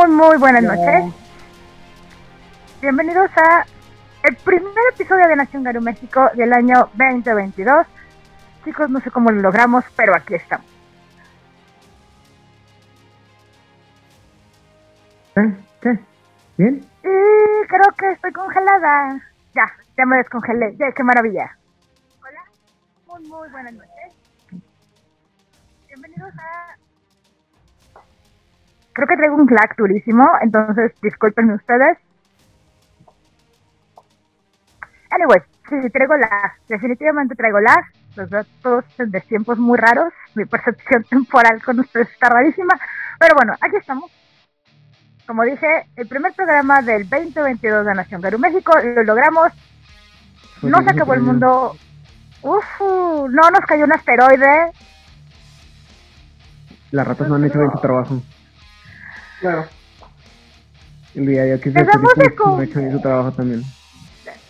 Muy, muy buenas noches. Bienvenidos a el primer episodio de Nación Garu México del año 2022. Chicos, no sé cómo lo logramos, pero aquí estamos. ¿Eh? ¿Qué? ¿Bien? Y creo que estoy congelada. Ya, ya me descongelé. Ya, qué maravilla. Hola. Muy, muy buenas noches. Bienvenidos a... Creo que traigo un lag durísimo, entonces disculpen ustedes. Anyway, sí, traigo lag. Definitivamente traigo lag. Los todos de tiempos muy raros. Mi percepción temporal con ustedes está rarísima. Pero bueno, aquí estamos como dije, el primer programa del 2022 de Nación Perú México, lo logramos. No se acabó el mundo. Uf, no nos cayó un asteroide. Las ratas no han hecho bien su trabajo. Claro. El día de que Les damos de bien su trabajo también.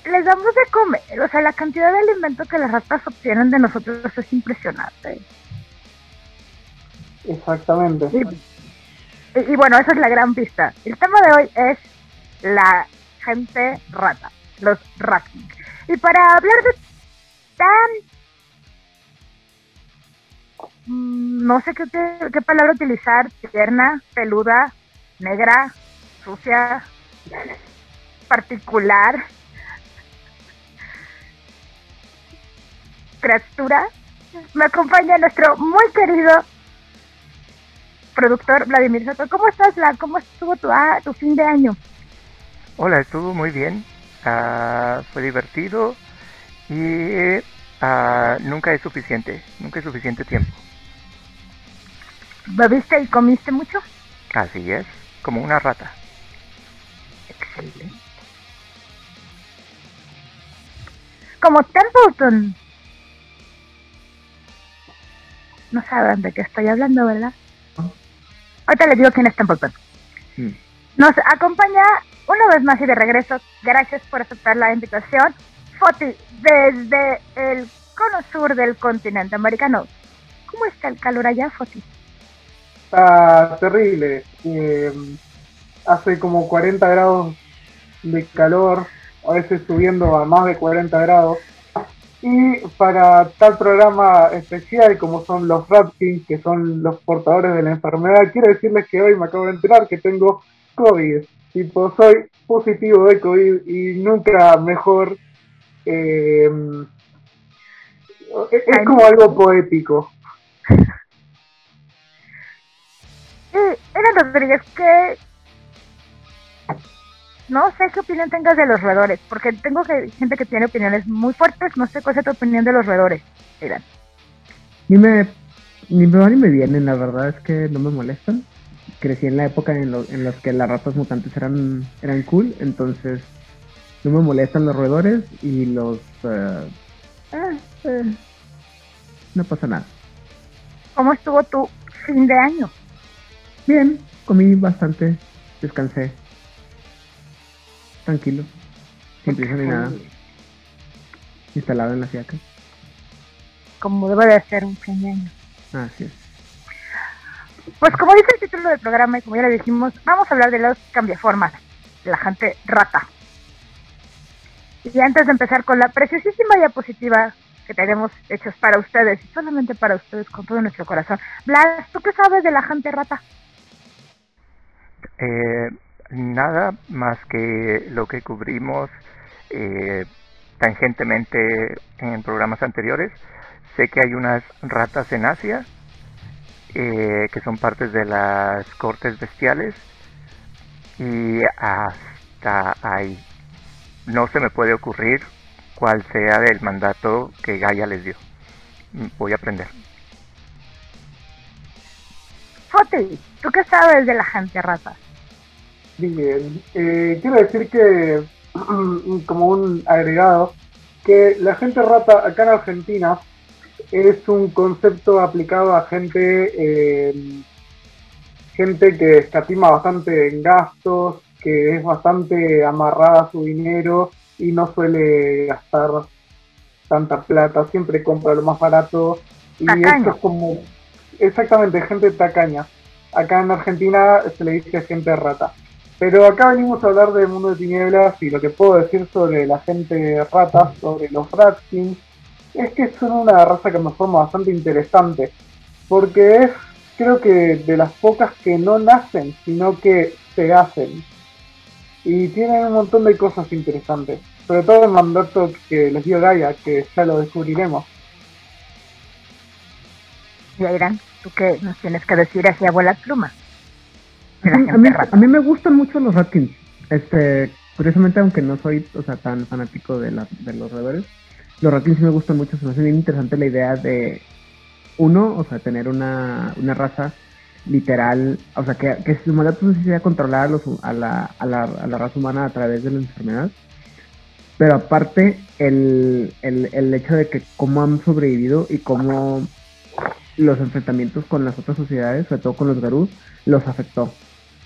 Les damos de comer. O sea, la cantidad de alimento que las ratas obtienen de nosotros es impresionante. Exactamente. Y, y, bueno, esa es la gran pista. El tema de hoy es la gente rata, los ratking. Y para hablar de tan... mm, No sé qué, qué palabra utilizar, tierna, peluda, negra, sucia, particular, criatura, me acompaña nuestro muy querido productor Vladimir Soto. ¿Cómo estás, Vlad? ¿Cómo estuvo tu, ah, tu fin de año? Hola, estuvo muy bien. Ah, fue divertido y ah, nunca es suficiente. Nunca es suficiente tiempo. ¿Bebiste y comiste mucho? Así es, como una rata. Excelente. Como Templeton. No saben de qué estoy hablando, ¿verdad? Ahorita les digo quién es Templeton. Mm. Nos acompaña una vez más y de regreso. Gracias por aceptar la invitación. Foti, desde el cono sur del continente americano. ¿Cómo está el calor allá, Foti? Está terrible. Eh, hace como 40 grados de calor, a veces subiendo a más de 40 grados. Y para tal programa especial como son los Ratkins, que son los portadores de la enfermedad, quiero decirles que hoy me acabo de enterar que tengo COVID. Tipo, soy positivo de COVID y nunca mejor. eh, es como algo poético. Y Eran Rodríguez, que no sé qué opinión tengas de los roedores, porque tengo que, gente que tiene opiniones muy fuertes, no sé cuál es tu opinión de los roedores. Eran. Ni me, ni me van ni me vienen, la verdad es que no me molestan. Crecí en la época en, lo, en las que las ratas mutantes eran, eran cool, entonces no me molestan los roedores y los... eh, eh, no pasa nada. ¿Cómo estuvo tu fin de año? Bien, comí bastante, descansé. Tranquilo. Sin prisa ni nada. Instalado en la fiaca. Como debe de ser un año. Así es. Pues como dice el título del programa y como ya le dijimos, vamos a hablar de los cambiaformas, de la gente rata. Y antes de empezar con la preciosísima diapositiva que tenemos hechos para ustedes, y solamente para ustedes con todo nuestro corazón, Blas, ¿tú qué sabes de la gente rata? Eh, nada más que lo que cubrimos eh, tangentemente en programas anteriores. Sé que hay unas ratas en Asia eh, que son partes de las cortes bestiales y hasta ahí. No se me puede ocurrir cuál sea el mandato que Gaia les dio. Voy a aprender. Foti, ¿tú qué sabes de la gente rata? Bien, eh, quiero decir que, como un agregado, que la gente rata acá en Argentina es un concepto aplicado a gente, eh, gente que escatima bastante en gastos, que es bastante amarrada a su dinero y no suele gastar tanta plata, siempre compra lo más barato. Y esto es como exactamente gente tacaña Acá en Argentina se le dice gente rata. Pero acá venimos a hablar del mundo de tinieblas y lo que puedo decir sobre la gente rata, sobre los Ratkins, es que son una raza que me forma bastante interesante. Porque es, creo que, de las pocas que no nacen, sino que se hacen. Y tienen un montón de cosas interesantes. Sobre todo el mandato que les dio Gaia, que ya lo descubriremos. Irán, ¿tú qué nos tienes que decir hacia abuela pluma? A mí, a mí, me gustan mucho los Ratkins. Este, curiosamente, aunque no soy o sea, tan fanático de, la, de los rebeldes, los Ratkins sí me gustan mucho. Se me hace bien interesante la idea de, uno, o sea, tener una, una raza literal, o sea, que, que su mandato sea controlar a, los, a, la, a, la, a la raza humana a través de la enfermedad. Pero aparte, el, el, el hecho de que cómo han sobrevivido y cómo los enfrentamientos con las otras sociedades, sobre todo con los Garús, los afectó.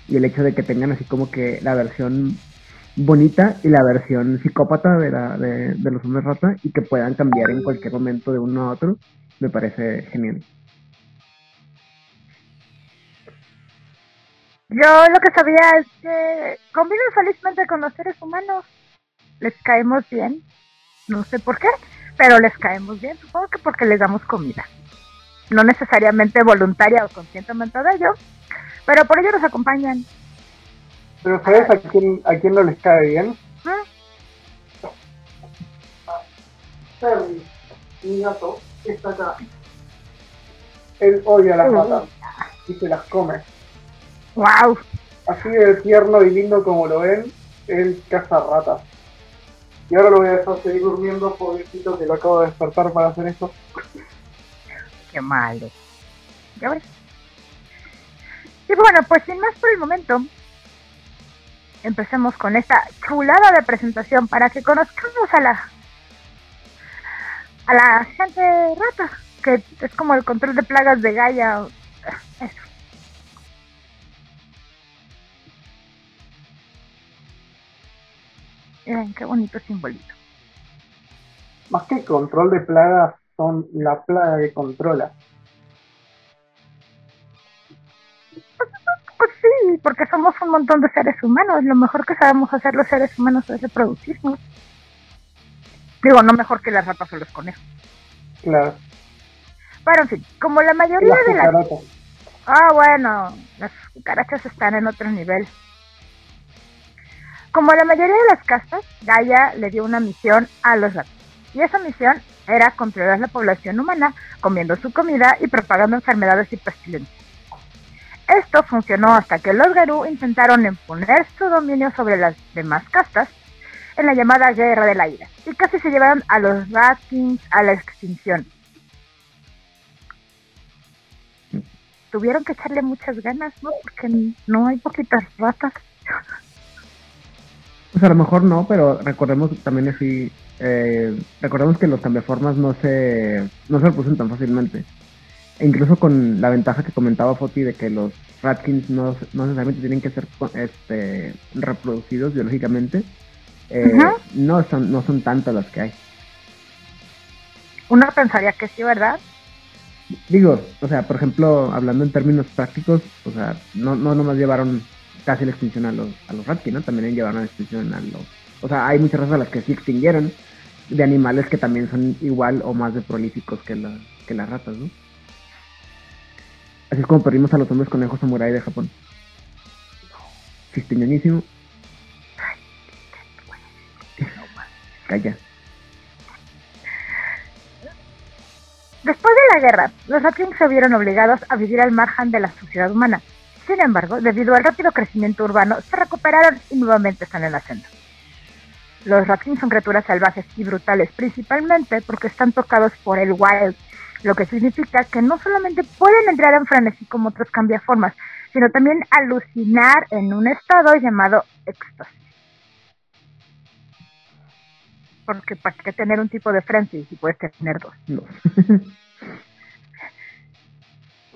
Y el hecho de que tengan así como que la versión bonita y la versión psicópata de, la, de, de los hombres rata y que puedan cambiar en cualquier momento de uno a otro, me parece genial. Yo lo que sabía es que conviven felizmente con los seres humanos. Les caemos bien. No sé por qué, pero les caemos bien. Supongo que porque les damos comida no necesariamente voluntaria o conscientemente de ello, pero por ello nos acompañan. Pero ¿sabes a quién, a quién no les cae bien? ¿Mm? Perry, mi gato, está acá. Él odia las ratas y se las come. ¡Wow! Así de tierno y lindo como lo ven, él caza ratas. Y ahora lo voy a dejar seguir durmiendo, pobrecito, que lo acabo de despertar para hacer esto malo. ¿Ya ves? Y bueno, pues sin más por el momento, empecemos con esta chulada de presentación para que conozcamos a la a la gente rata, que es como el control de plagas de Gaia. Eso. Miren, qué bonito simbolito. Más que control de plagas, son la plaga que controla. Pues sí, porque somos un montón de seres humanos. Lo mejor que sabemos hacer los seres humanos es reproducirnos. Digo, no mejor que las ratas o los conejos. Claro. Pero en fin, como la mayoría de las... Ah, bueno, las cucarachas están en otro nivel. Como la mayoría de las castas, Gaia le dio una misión a los gatos. Y esa misión era controlar la población humana comiendo su comida y propagando enfermedades y pestilencias. Esto funcionó hasta que los Garú intentaron imponer su dominio sobre las demás castas en la llamada Guerra de la Ira y casi se llevaron a los Ratkins a la extinción. Tuvieron que echarle muchas ganas, ¿no? Porque no hay poquitas ratas. Pues a lo mejor no, pero recordemos también así eh, recordemos que los cambiaformas no se, no se reproducen tan fácilmente. E incluso con la ventaja que comentaba Foti de que los Ratkins no, necesariamente tienen que ser este, reproducidos biológicamente, eh, no, son, no son tantas las que hay. Uno pensaría que sí, ¿verdad? Digo, o sea, por ejemplo, hablando en términos prácticos, o sea, no, no nomás llevaron casi la extinción a los, a los Ratkins, ¿no? También llevaron la extinción a los o sea, hay muchas razas a las que sí extinguieron de animales que también son igual o más de prolíficos que, la, que las ratas, ¿no? Así es como perdimos a los hombres conejos samurai de Japón. Extinguionísimo. Calla. Después de la guerra, los Ratkins se vieron obligados a vivir al margen de la sociedad humana. Sin embargo, debido al rápido crecimiento urbano, se recuperaron y nuevamente están en la senda. Los Ratkins son criaturas salvajes y brutales, principalmente porque están tocados por el wild, lo que significa que no solamente pueden entrar en frenesí como otros cambiaformas, sino también alucinar en un estado llamado éxtasis. Porque para qué tener un tipo de frenzy si puedes tener dos.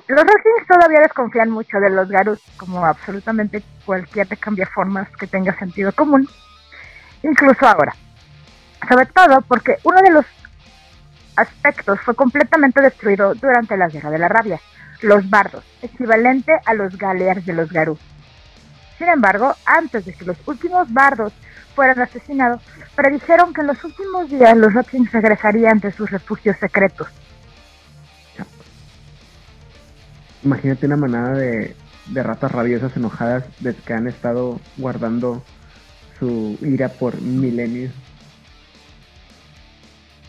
Los Ratkins todavía desconfían mucho de los Garus, como absolutamente cualquier de cambiaformas que tenga sentido común incluso ahora. Sobre todo porque uno de los aspectos fue completamente destruido durante la Guerra de la Rabia, los bardos, equivalente a los galears de los garú. Sin embargo, antes de que los últimos bardos fueran asesinados, predijeron que en los últimos días los Ratlings regresarían de sus refugios secretos. Imagínate una manada de, de ratas rabiosas enojadas de que han estado guardando su ira por milenios.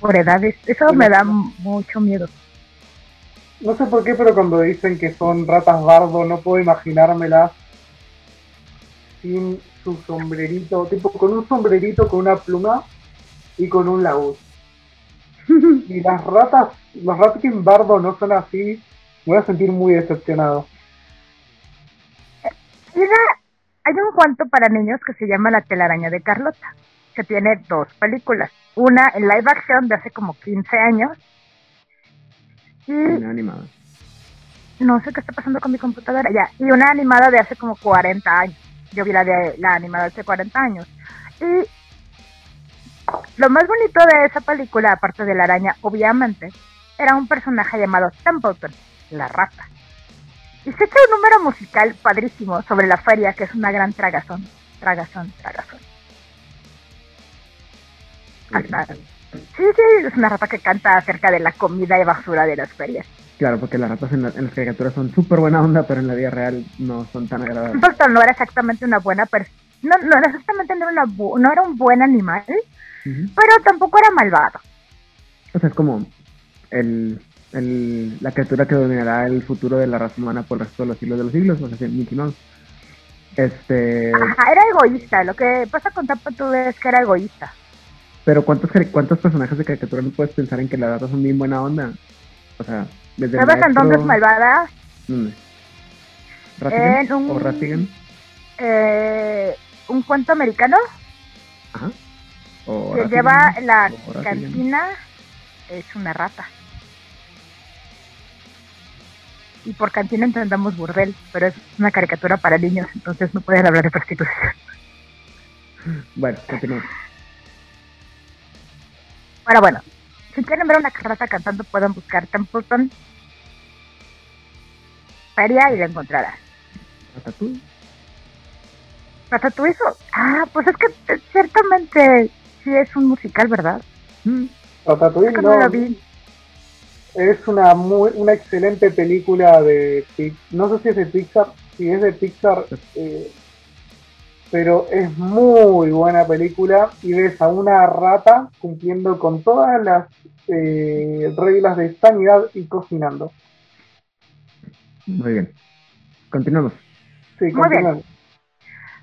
Por edades, eso me da mucho miedo. No sé por qué, pero cuando dicen que son ratas bardo, no puedo imaginármelas sin su sombrerito, tipo con un sombrerito, con una pluma y con un laúd. y las ratas, los Ratkin bardo no son así, me voy a sentir muy decepcionado. Hay un cuento para niños que se llama La telaraña de Carlota, que tiene dos películas. Una en live action de hace como 15 años. Y... Una animada. No sé qué está pasando con mi computadora. Ya. Y una animada de hace como 40 años. Yo vi la, de, la animada hace 40 años. Y lo más bonito de esa película, aparte de la araña, obviamente, era un personaje llamado Templeton, la rata. Y se echa un número musical padrísimo sobre la feria, que es una gran tragazón. Tragazón, tragazón. Sí, sí, es una rata que canta acerca de la comida y basura de las ferias. Claro, porque las ratas en, las caricaturas son súper buena onda, pero en la vida real no son tan agradables. no era exactamente una buena persona. No, no era exactamente no era, una no era un buen animal, pero tampoco era malvado. O sea, es como el el, la criatura que dominará el futuro de la raza humana por el resto de los siglos de los siglos, o sea, Mickey Mouse. Este... Ajá, era egoísta, lo que pasa con Tampa tú es que era egoísta. Pero ¿cuántos, ¿cuántos personajes de caricatura no puedes pensar en que las ratas son bien buena onda? O sea, desde ¿Sabes en dónde es malvada? ¿Dónde? un, ¿O Ratigan? Eh, ¿Un cuento americano? Ajá. O que lleva la cantina, es una rata. Y por cantina entendamos burdel, pero es una caricatura para niños, entonces no pueden hablar de prostitución. Bueno, continuamos. Ahora bueno, si quieren ver una rata cantando pueden buscar Templeton Feria y la encontrarán. ¿Ratatouille? ¿Ratatouille? Ah, pues es que ciertamente sí es un musical, ¿verdad? Mm. Ratatouille no. Lo vi es una muy, una excelente película de no sé si es de Pixar, si es de Pixar, eh, pero es muy buena película y ves a una rata cumpliendo con todas las eh, reglas de sanidad y cocinando. Muy bien. Continuamos. Sí, continuamos.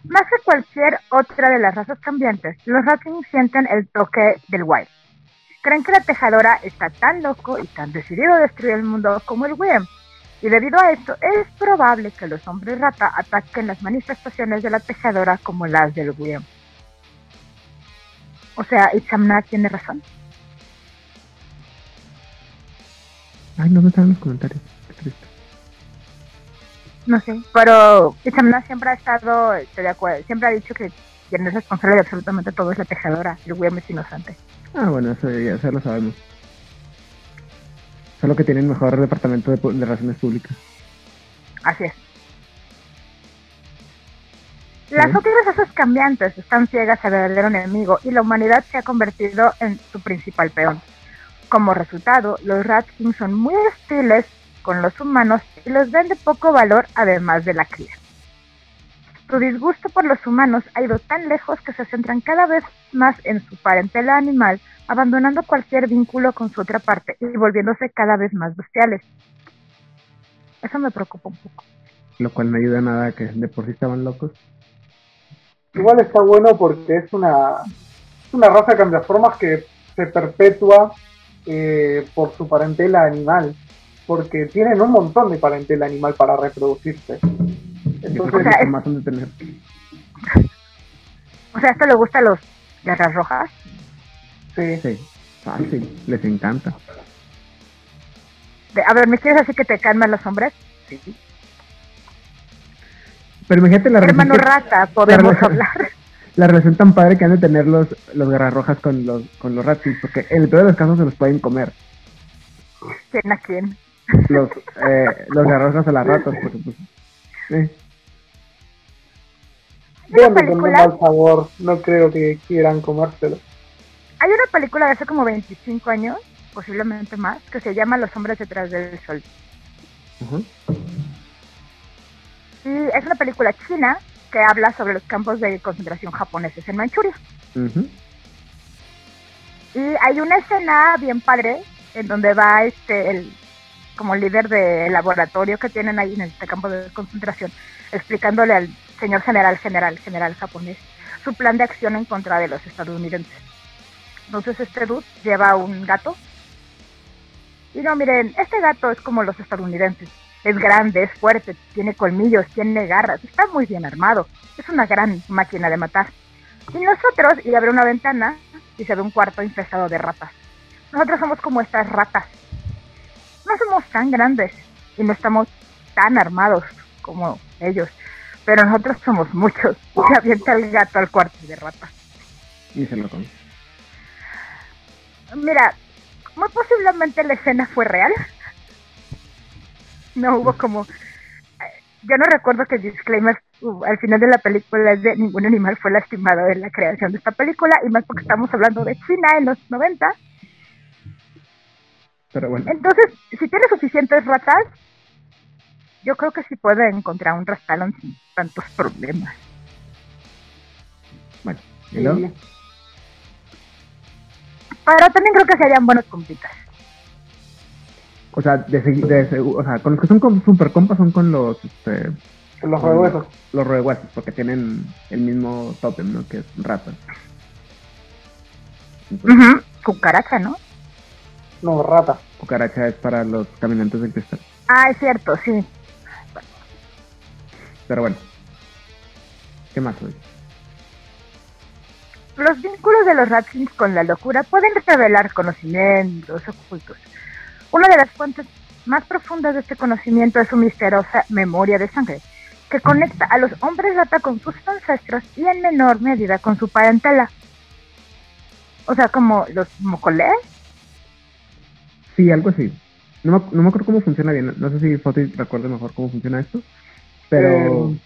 Más que cualquier otra de las razas cambiantes, los ratings sienten el toque del wild creen que la tejadora está tan loco y tan decidido a destruir el mundo como el William. Y debido a esto, es probable que los hombres rata ataquen las manifestaciones de la tejadora como las del William. O sea, Itzamna tiene razón. Ay, no me están los comentarios. No sé, pero Itzamna siempre ha estado, estoy de acuerdo, siempre ha dicho que quien es responsable de absolutamente todo es la tejadora. El William es inocente. Ah, bueno, eso ya, lo sabemos. Solo que tienen mejor departamento de, relaciones públicas. Así es. Las otras razas cambiantes están ciegas al verdadero enemigo y la humanidad se ha convertido en su principal peón. Como resultado, los Ratkins son muy hostiles con los humanos y los ven de poco valor además de la cría. Su disgusto por los humanos ha ido tan lejos que se centran cada vez más en su parentela animal, abandonando cualquier vínculo con su otra parte y volviéndose cada vez más bestiales. Eso me preocupa un poco. Lo cual no ayuda nada a que de por sí estaban locos. Igual está bueno porque es una, una raza cambiaformas que se perpetúa eh, por su parentela animal, porque tienen un montón de parentela animal para reproducirse. Entonces, o sea, más tener. O sea, ¿esto le gusta a los garras rojas? Sí. Sí, fácil, les encanta. a ver, ¿me quieres decir que te calman los hombres? Sí. Pero imagínate la relación. Hermano rata, podemos hablar. La relación tan padre que han de tener los, los garras rojas con los, con los ratis, porque en el peor de los casos se los pueden comer. ¿Quién a quién? los, eh, los garrosas a las ratas, porque pues... Eh. Vean con un mal sabor, no creo que quieran comérselo. Hay una película de hace como 25 años, posiblemente más, que se llama Los hombres detrás del sol. Y es una película china que habla sobre los campos de concentración japoneses en Manchuria. Y hay una escena bien padre en donde va este el como líder de laboratorio que tienen ahí en este campo de concentración, explicándole al señor general, general, general japonés, su plan de acción en contra de los estadounidenses. Entonces este dude lleva un gato. Y no, miren, este gato es como los estadounidenses. Es grande, es fuerte, tiene colmillos, tiene garras, está muy bien armado. Es una gran máquina de matar. Y nosotros, y abre una ventana y se ve un cuarto infestado de ratas. Nosotros somos como estas ratas. No somos tan grandes y no estamos tan armados como ellos. Pero nosotros somos muchos. Y avienta el gato al cuarto de ratas. Y se lo come. Mira, muy posiblemente la escena fue real. No hubo como... Yo no recuerdo que el disclaimer uh, al final de la película es de ningún animal fue lastimado en la creación de esta película, y más porque estamos hablando de China en los 90. Pero bueno. Entonces, si tiene suficientes ratas, yo creo que sí puede encontrar un rastalón sin tantos problemas. Bueno, ¿y luego? Pero también creo que serían buenos compitas. O sea, de, de, o sea, con los que son super compas son con los este, los rehuesos. Los rehuesos, porque tienen el mismo totem, ¿no? Que es rata. Cucaracha, ¿no? No, rata. Cucaracha es para los caminantes del cristal. Ah, es cierto, sí. Pero bueno. ¿Qué más hoy? Los vínculos de los Ratchings con la locura pueden revelar conocimientos ocultos. Una de las fuentes más profundas de este conocimiento es su misteriosa memoria de sangre, que conecta a los hombres rata con sus ancestros y en menor medida con su parentela. O sea, como los mocolés. Sí, algo así. No me, no me acuerdo cómo funciona bien. No sé si Foti recuerda mejor cómo funciona esto. Pero... Eh,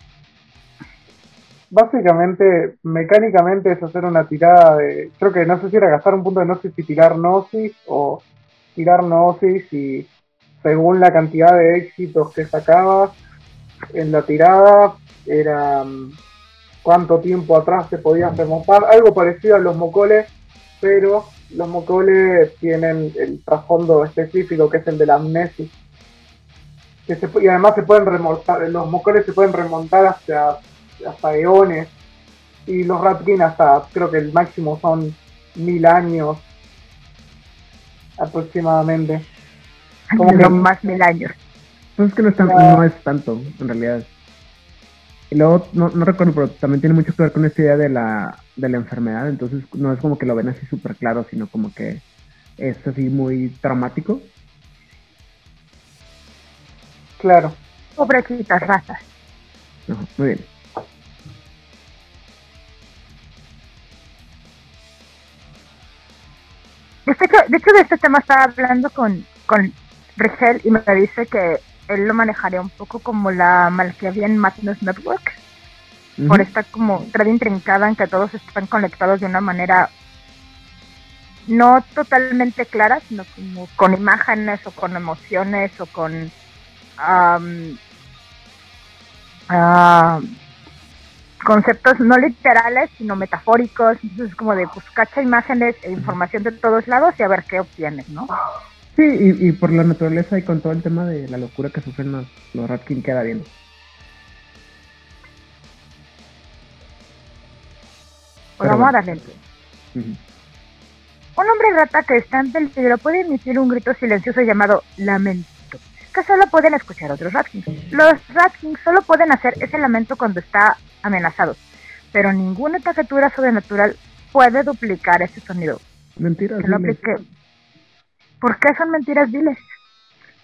básicamente, mecánicamente es hacer una tirada de. Creo que no sé si era gastar un punto de gnosis y tirar gnosis o tirar gnosis y según la cantidad de éxitos que sacabas en la tirada, era mm, cuánto tiempo atrás te podías remontar. Algo parecido a los mocoles, pero los mocoles tienen el trasfondo específico que es el de la amnesia. Que se, y además se pueden remontar, los mocoles se pueden remontar hasta hasta eones, y los Ratkin hasta, creo que el máximo son mil años aproximadamente. Como que más mil años. Pues es que no es, no es tanto, en realidad. Y luego, no, no recuerdo, pero también tiene mucho que ver con esta idea de la, de la enfermedad, entonces no es como que lo ven así súper claro, sino como que es así muy traumático. Claro. Pobrecitas razas. muy bien. De hecho, de hecho, de este tema estaba hablando con, con Richel y me dice que él lo manejaría un poco como la Malkavian Madness Network. Por esta como red intrincada en que todos están conectados de una manera no totalmente clara, sino como con imágenes o con emociones o con conceptos no literales, sino metafóricos, entonces como de pues cacha imágenes e información de todos lados y a ver qué obtienes, ¿no? Sí, y, y por la naturaleza y con todo el tema de la locura que sufren los, los Ratkin queda bien. Pues vamos a darle. Un hombre rata que está en peligro puede emitir un grito silencioso llamado lamento, que solo pueden escuchar otros Ratkins. Los Ratkins solo pueden hacer ese lamento cuando está amenazado, pero ninguna criatura sobrenatural puede duplicar ese sonido. Mentiras. ¿Por qué son mentiras viles?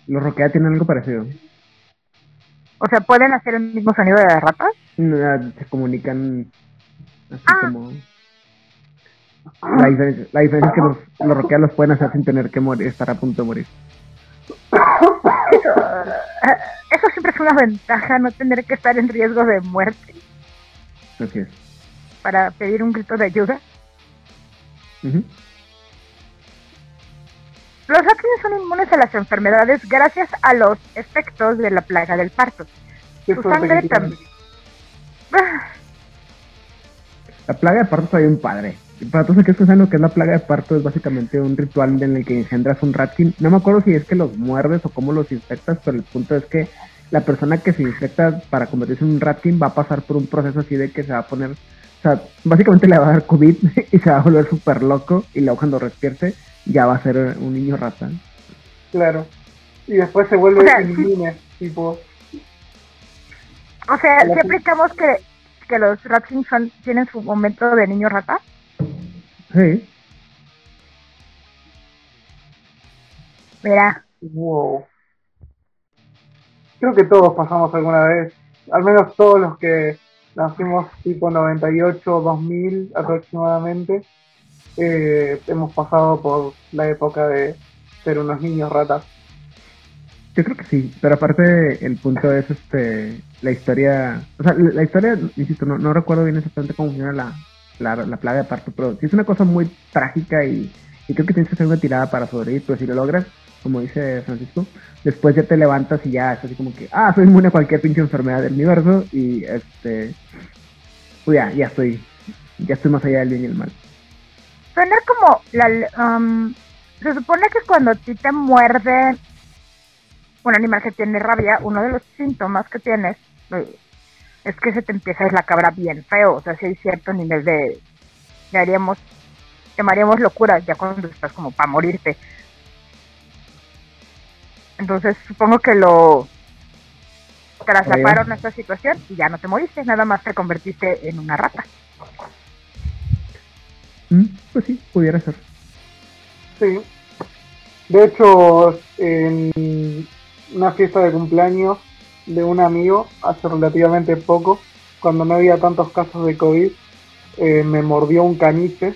Los Roquea tienen algo parecido. O sea, ¿pueden hacer el mismo sonido de las ratas? se comunican así ah. como... La diferencia, la diferencia, es que los, los los pueden hacer sin tener que morir, estar a punto de morir. eso siempre es una ventaja, no tener que estar en riesgo de muerte. Así es. Para pedir un grito de ayuda. Los Rattlings son inmunes a las enfermedades gracias a los efectos de la plaga del parto. Su sangre también. La plaga de parto está bien padre. Para todos aquellos que saben lo que es la plaga de parto, es básicamente un ritual en el que engendras un ratkin. No me acuerdo si es que los muerdes o cómo los infectas, pero el punto es que la persona que se infecta para convertirse en un ratkin va a pasar por un proceso así de que se va a poner o sea, básicamente le va a dar COVID y se va a volver súper loco y luego cuando despierte ya va a ser un niño rata. Claro. Y después se vuelve o tipo... O sea, si aplicamos que, que los Ratkins tienen su momento de niño rata. Sí. Mira. Wow. Creo que todos pasamos alguna vez, al menos todos los que nacimos tipo 98, 2000 aproximadamente. Eh, hemos pasado por la época de ser unos niños ratas. Yo creo que sí, pero aparte el punto es este la historia, o sea, la, historia, insisto, no, no, recuerdo bien exactamente cómo funciona la, la, plaga de parto, pero es una cosa muy trágica y, creo que tienes que hacer una tirada para sobrevivir, pero si lo logras, como dice Francisco, después ya te levantas y ya es así como que, ah, soy inmune a cualquier pinche enfermedad del universo y este, pues ya, ya estoy, ya estoy más allá del bien y el mal. Suena como, la, um, se supone que cuando a ti te muerde un animal que tiene rabia, uno de los síntomas que tienes eh, es que se te empieza a cabra bien feo, o sea, si hay cierto nivel de, ya haríamos, llamaríamos locura ya cuando estás como para morirte entonces supongo que lo traslaparon a esta situación y ya no te moriste, nada más te convertiste en una rata. Mm, pues sí, pudiera ser. Sí. De hecho, en una fiesta de cumpleaños de un amigo hace relativamente poco, cuando no había tantos casos de COVID, eh, me mordió un caniche.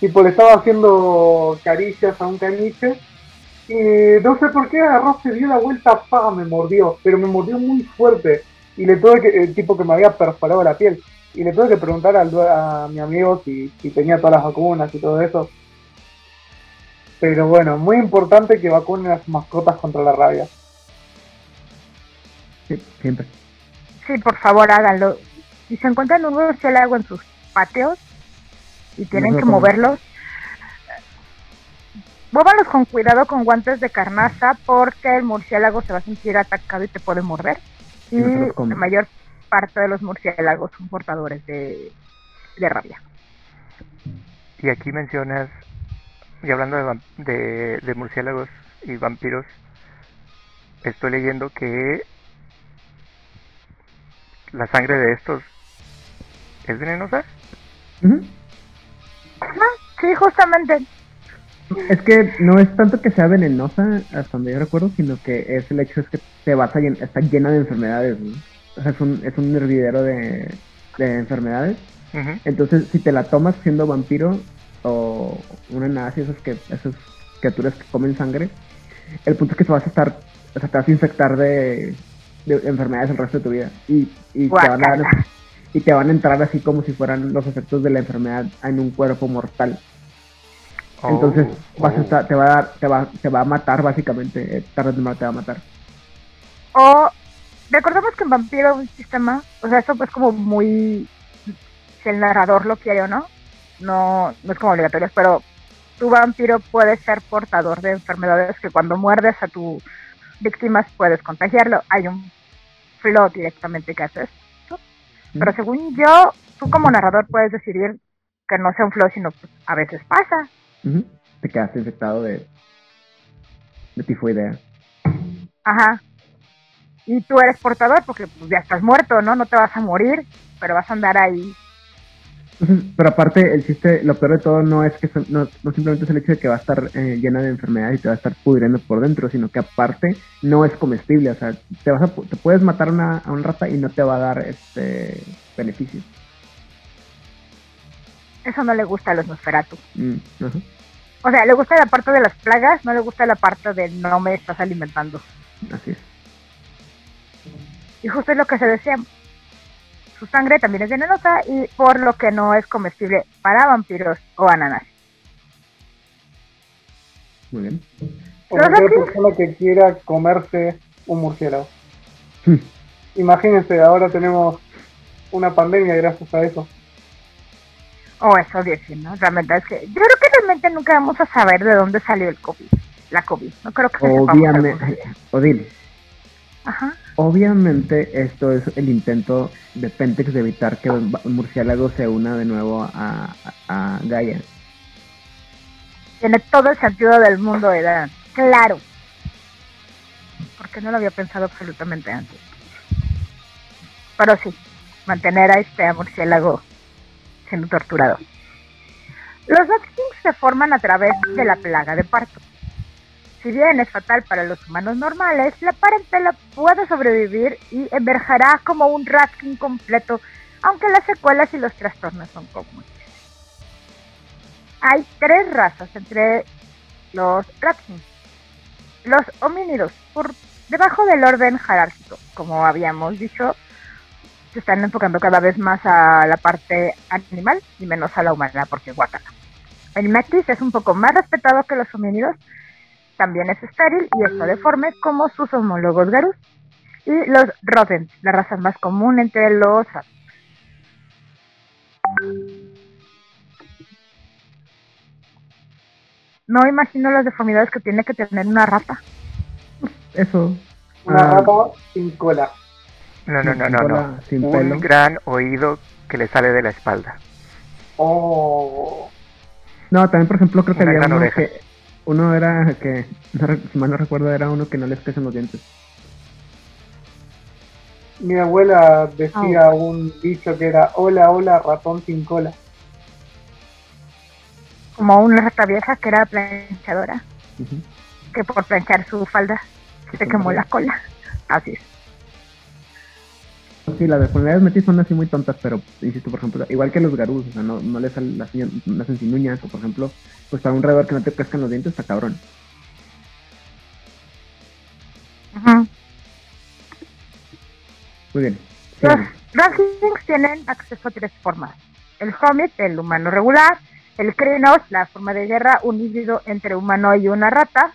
Tipo, le estaba haciendo caricias a un caniche y no sé por qué agarró, se dio la vuelta, pa, me mordió, pero me mordió muy fuerte. Y le tuve que, el tipo que me había perforado la piel. Y le tuve que preguntar al, a mi amigo si, tenía todas las vacunas y todo eso. Pero bueno, muy importante que vacunen a sus mascotas contra la rabia. Sí, siempre. Sí, por favor, háganlo. Si se encuentran un murciélago en sus patios y tienen que moverlos, Muévalos con cuidado con guantes de carnaza porque el murciélago se va a sentir atacado y te puede morder. Y la mayor parte de los murciélagos son portadores de, rabia. Y aquí mencionas, y hablando de, de, murciélagos y vampiros, estoy leyendo que la sangre de estos es venenosa. sí, justamente. Es que no es tanto que sea venenosa, hasta donde yo recuerdo, sino que es el hecho es que te vas a está llena de enfermedades. O sea, es un, es un hervidero de, enfermedades. Entonces, si te la tomas siendo vampiro o una nazi, esas, que, esas criaturas que comen sangre, el punto es que te vas a estar, o sea, te vas a infectar de, enfermedades el resto de tu vida. Y, y te van a, y te van a entrar así como si fueran los efectos de la enfermedad en un cuerpo mortal. Entonces oh, vas a oh. te va a dar, te va, te va a matar básicamente, eh, tarde o temprano te va a matar. O recordemos que en Vampiro un sistema, o sea, eso es como muy si el narrador lo quiere o no, no, no es como obligatorio, pero tu vampiro puede ser portador de enfermedades que cuando muerdes a tus víctimas puedes contagiarlo. Hay un flow directamente que haces Pero según yo, tú como narrador puedes decidir que no sea un flow, sino pues, a veces pasa. Te quedaste infectado de, de tifoidea. Ajá. Y tú eres portador porque pues, ya estás muerto, ¿no? No te vas a morir, pero vas a andar ahí. pero aparte, el chiste, lo peor de todo no es que no, simplemente es el hecho de que va a estar eh, llena de enfermedades y te va a estar pudriendo por dentro, sino que aparte no es comestible. O sea, te, vas a, te puedes matar a un rata y no te va a dar este beneficio. Eso no le gusta a los Nosferatu. Mm, o sea, le gusta la parte de las plagas, no le gusta la parte de no me estás alimentando. Así es. Y justo es lo que se decía. Su sangre también es venenosa y por lo que no es comestible para vampiros o ananas. Muy bien. O cualquier persona que quiera comerse un murciélago. Hmm. Imagínense, ahora tenemos una pandemia gracias a eso. O eso dicen, ¿no? Realmente es que yo creo que realmente nunca vamos a saber de dónde salió el COVID, la COVID. No creo que se sepamos algún Obviamente, día. Ajá. obviamente esto es el intento de Pentex de evitar que murciélago se una de nuevo a, a, a Gaia. Tiene todo el sentido del mundo de Dan. Claro. Porque no lo había pensado absolutamente antes. Pero sí, mantener a este murciélago siendo torturado. Los Kings se forman a través de la plaga de parto. Si bien es fatal para los humanos normales, la parentela puede sobrevivir y emergerá como un Rat King completo, aunque las secuelas y los trastornos son comunes. Hay tres razas entre los Rat Kings. Los homínidos, por debajo del orden jerárquico, como habíamos dicho, se están enfocando cada vez más a la parte animal y menos a la humana, porque guacala. El Metis es un poco más respetado que los homínidos, también es estéril y está deforme como sus homólogos Garus. Y los Rodents, la raza más común entre los. No imagino las deformidades que tiene que tener una rata. Eso. Una ah, rata sin cola. No, no, no, no, no. sin Un pelo. gran oído que le sale de la espalda. Oh. No, también por ejemplo creo que Una había gran uno oreja. que uno era que si mal no recuerdo era uno que no les crecen los dientes. Mi abuela decía un dicho que era hola, hola, ratón sin cola. Como una rata vieja que era planchadora, que por planchar su falda se quemó la cola. Así es. Sí, las deformidades metis son así muy tontas, pero insisto, por ejemplo, igual que los garús, o sea, no, no les salen las uñas- nacen sin uñas, o por ejemplo, pues para un roedor que no te crezcan los dientes está cabrón. Ujú. Muy bien. Los. Ratlings tienen acceso a tres formas. El Hobbit, el humano regular, el Krynos, la forma de guerra, un híbrido entre humano y una rata,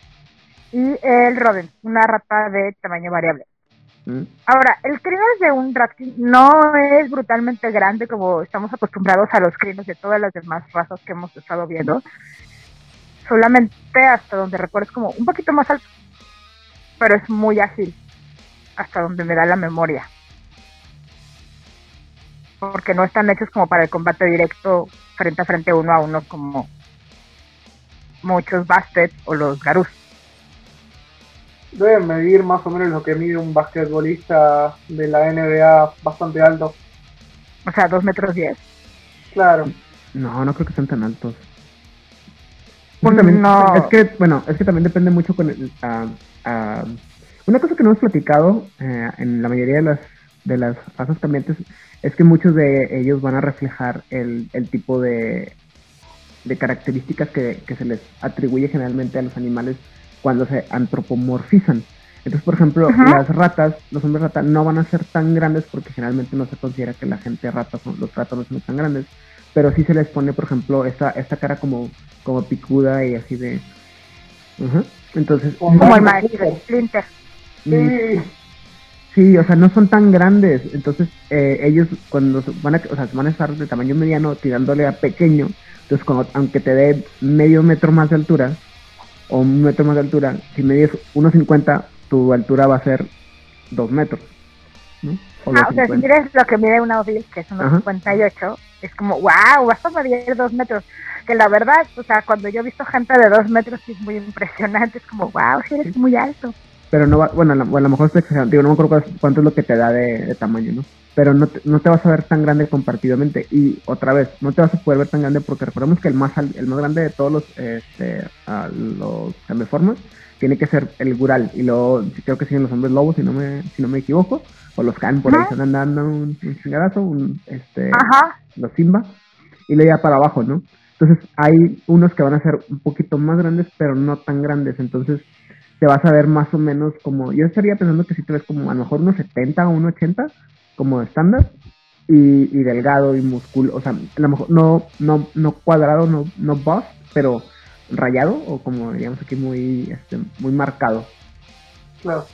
y el Rodent, una rata de tamaño variable. Ahora, el Krynos de un Ratling no es brutalmente grande como estamos acostumbrados a los Krynos de todas las demás razas que hemos estado viendo. Solamente hasta donde recuerdo es como un poquito más alto, pero es muy ágil, hasta donde me da la memoria. Porque no están hechos como para el combate directo frente a frente uno a uno como muchos Bastet o los Garus. Deben medir más o menos lo que mide un basquetbolista de la NBA bastante alto. O sea, dos metros diez. Claro. No, no creo que sean tan altos. Pues también- no. Es que, bueno, es que también depende mucho con el, ah, ah, una cosa que no hemos platicado eh, en la mayoría de las de las razas cambiantes es que muchos de ellos van a reflejar el, el tipo de, de características que, que se les atribuye generalmente a los animales cuando se antropomorfizan. Entonces, por ejemplo, Ajá. las ratas, los hombres rata, no van a ser tan grandes porque generalmente no se considera que la gente rata, son, los ratas no son tan grandes, pero sí se les pone, por ejemplo, esta, esta cara como, como picuda y así de... Ajá. Entonces, Como el maestro. Splinter. Sí. Sí, o sea, no son tan grandes. Entonces, eh, ellos cuando van a, o sea, van a estar de tamaño mediano tirándole a pequeño. Entonces, cuando- aunque te dé medio metro más de altura o un metro más de altura, si mides 1.50, tu altura va a ser 2 metros. ¿no? O Ah, o sea, si 2.50. miras lo que mide una Odil, que es unos Ajá. 58, es como, wow, vas a medir dos metros. Que la verdad, o sea, cuando yo he visto gente de dos metros, sí es muy impresionante. Es como, wow, sí eres muy alto. Pero no va, bueno, a lo, a lo mejor digo, no me acuerdo cuánto- cuánto es lo que te da de, de tamaño, ¿no? Pero no te, no te vas a ver tan grande compartidamente. Y otra vez, no te vas a poder ver tan grande porque recordemos que el más el más grande de todos los, este, a los cambiformas tiene que ser el gural. Y luego creo que siguen los hombres lobos, si no me, si no me equivoco. O los can por ahí están dando un, un chingadazo, un, este, Ajá. los Simba, y luego ya para abajo, ¿no? Entonces hay unos que van a ser un poquito más grandes, pero no tan grandes. Entonces, te vas a ver más o menos como, yo estaría pensando que si te ves como a lo mejor unos 70 o unos 80 como estándar y, y delgado y musculo, o sea, a lo mejor no, no, no cuadrado, no, no bust, pero rayado o como diríamos aquí muy, este, muy marcado. Claro.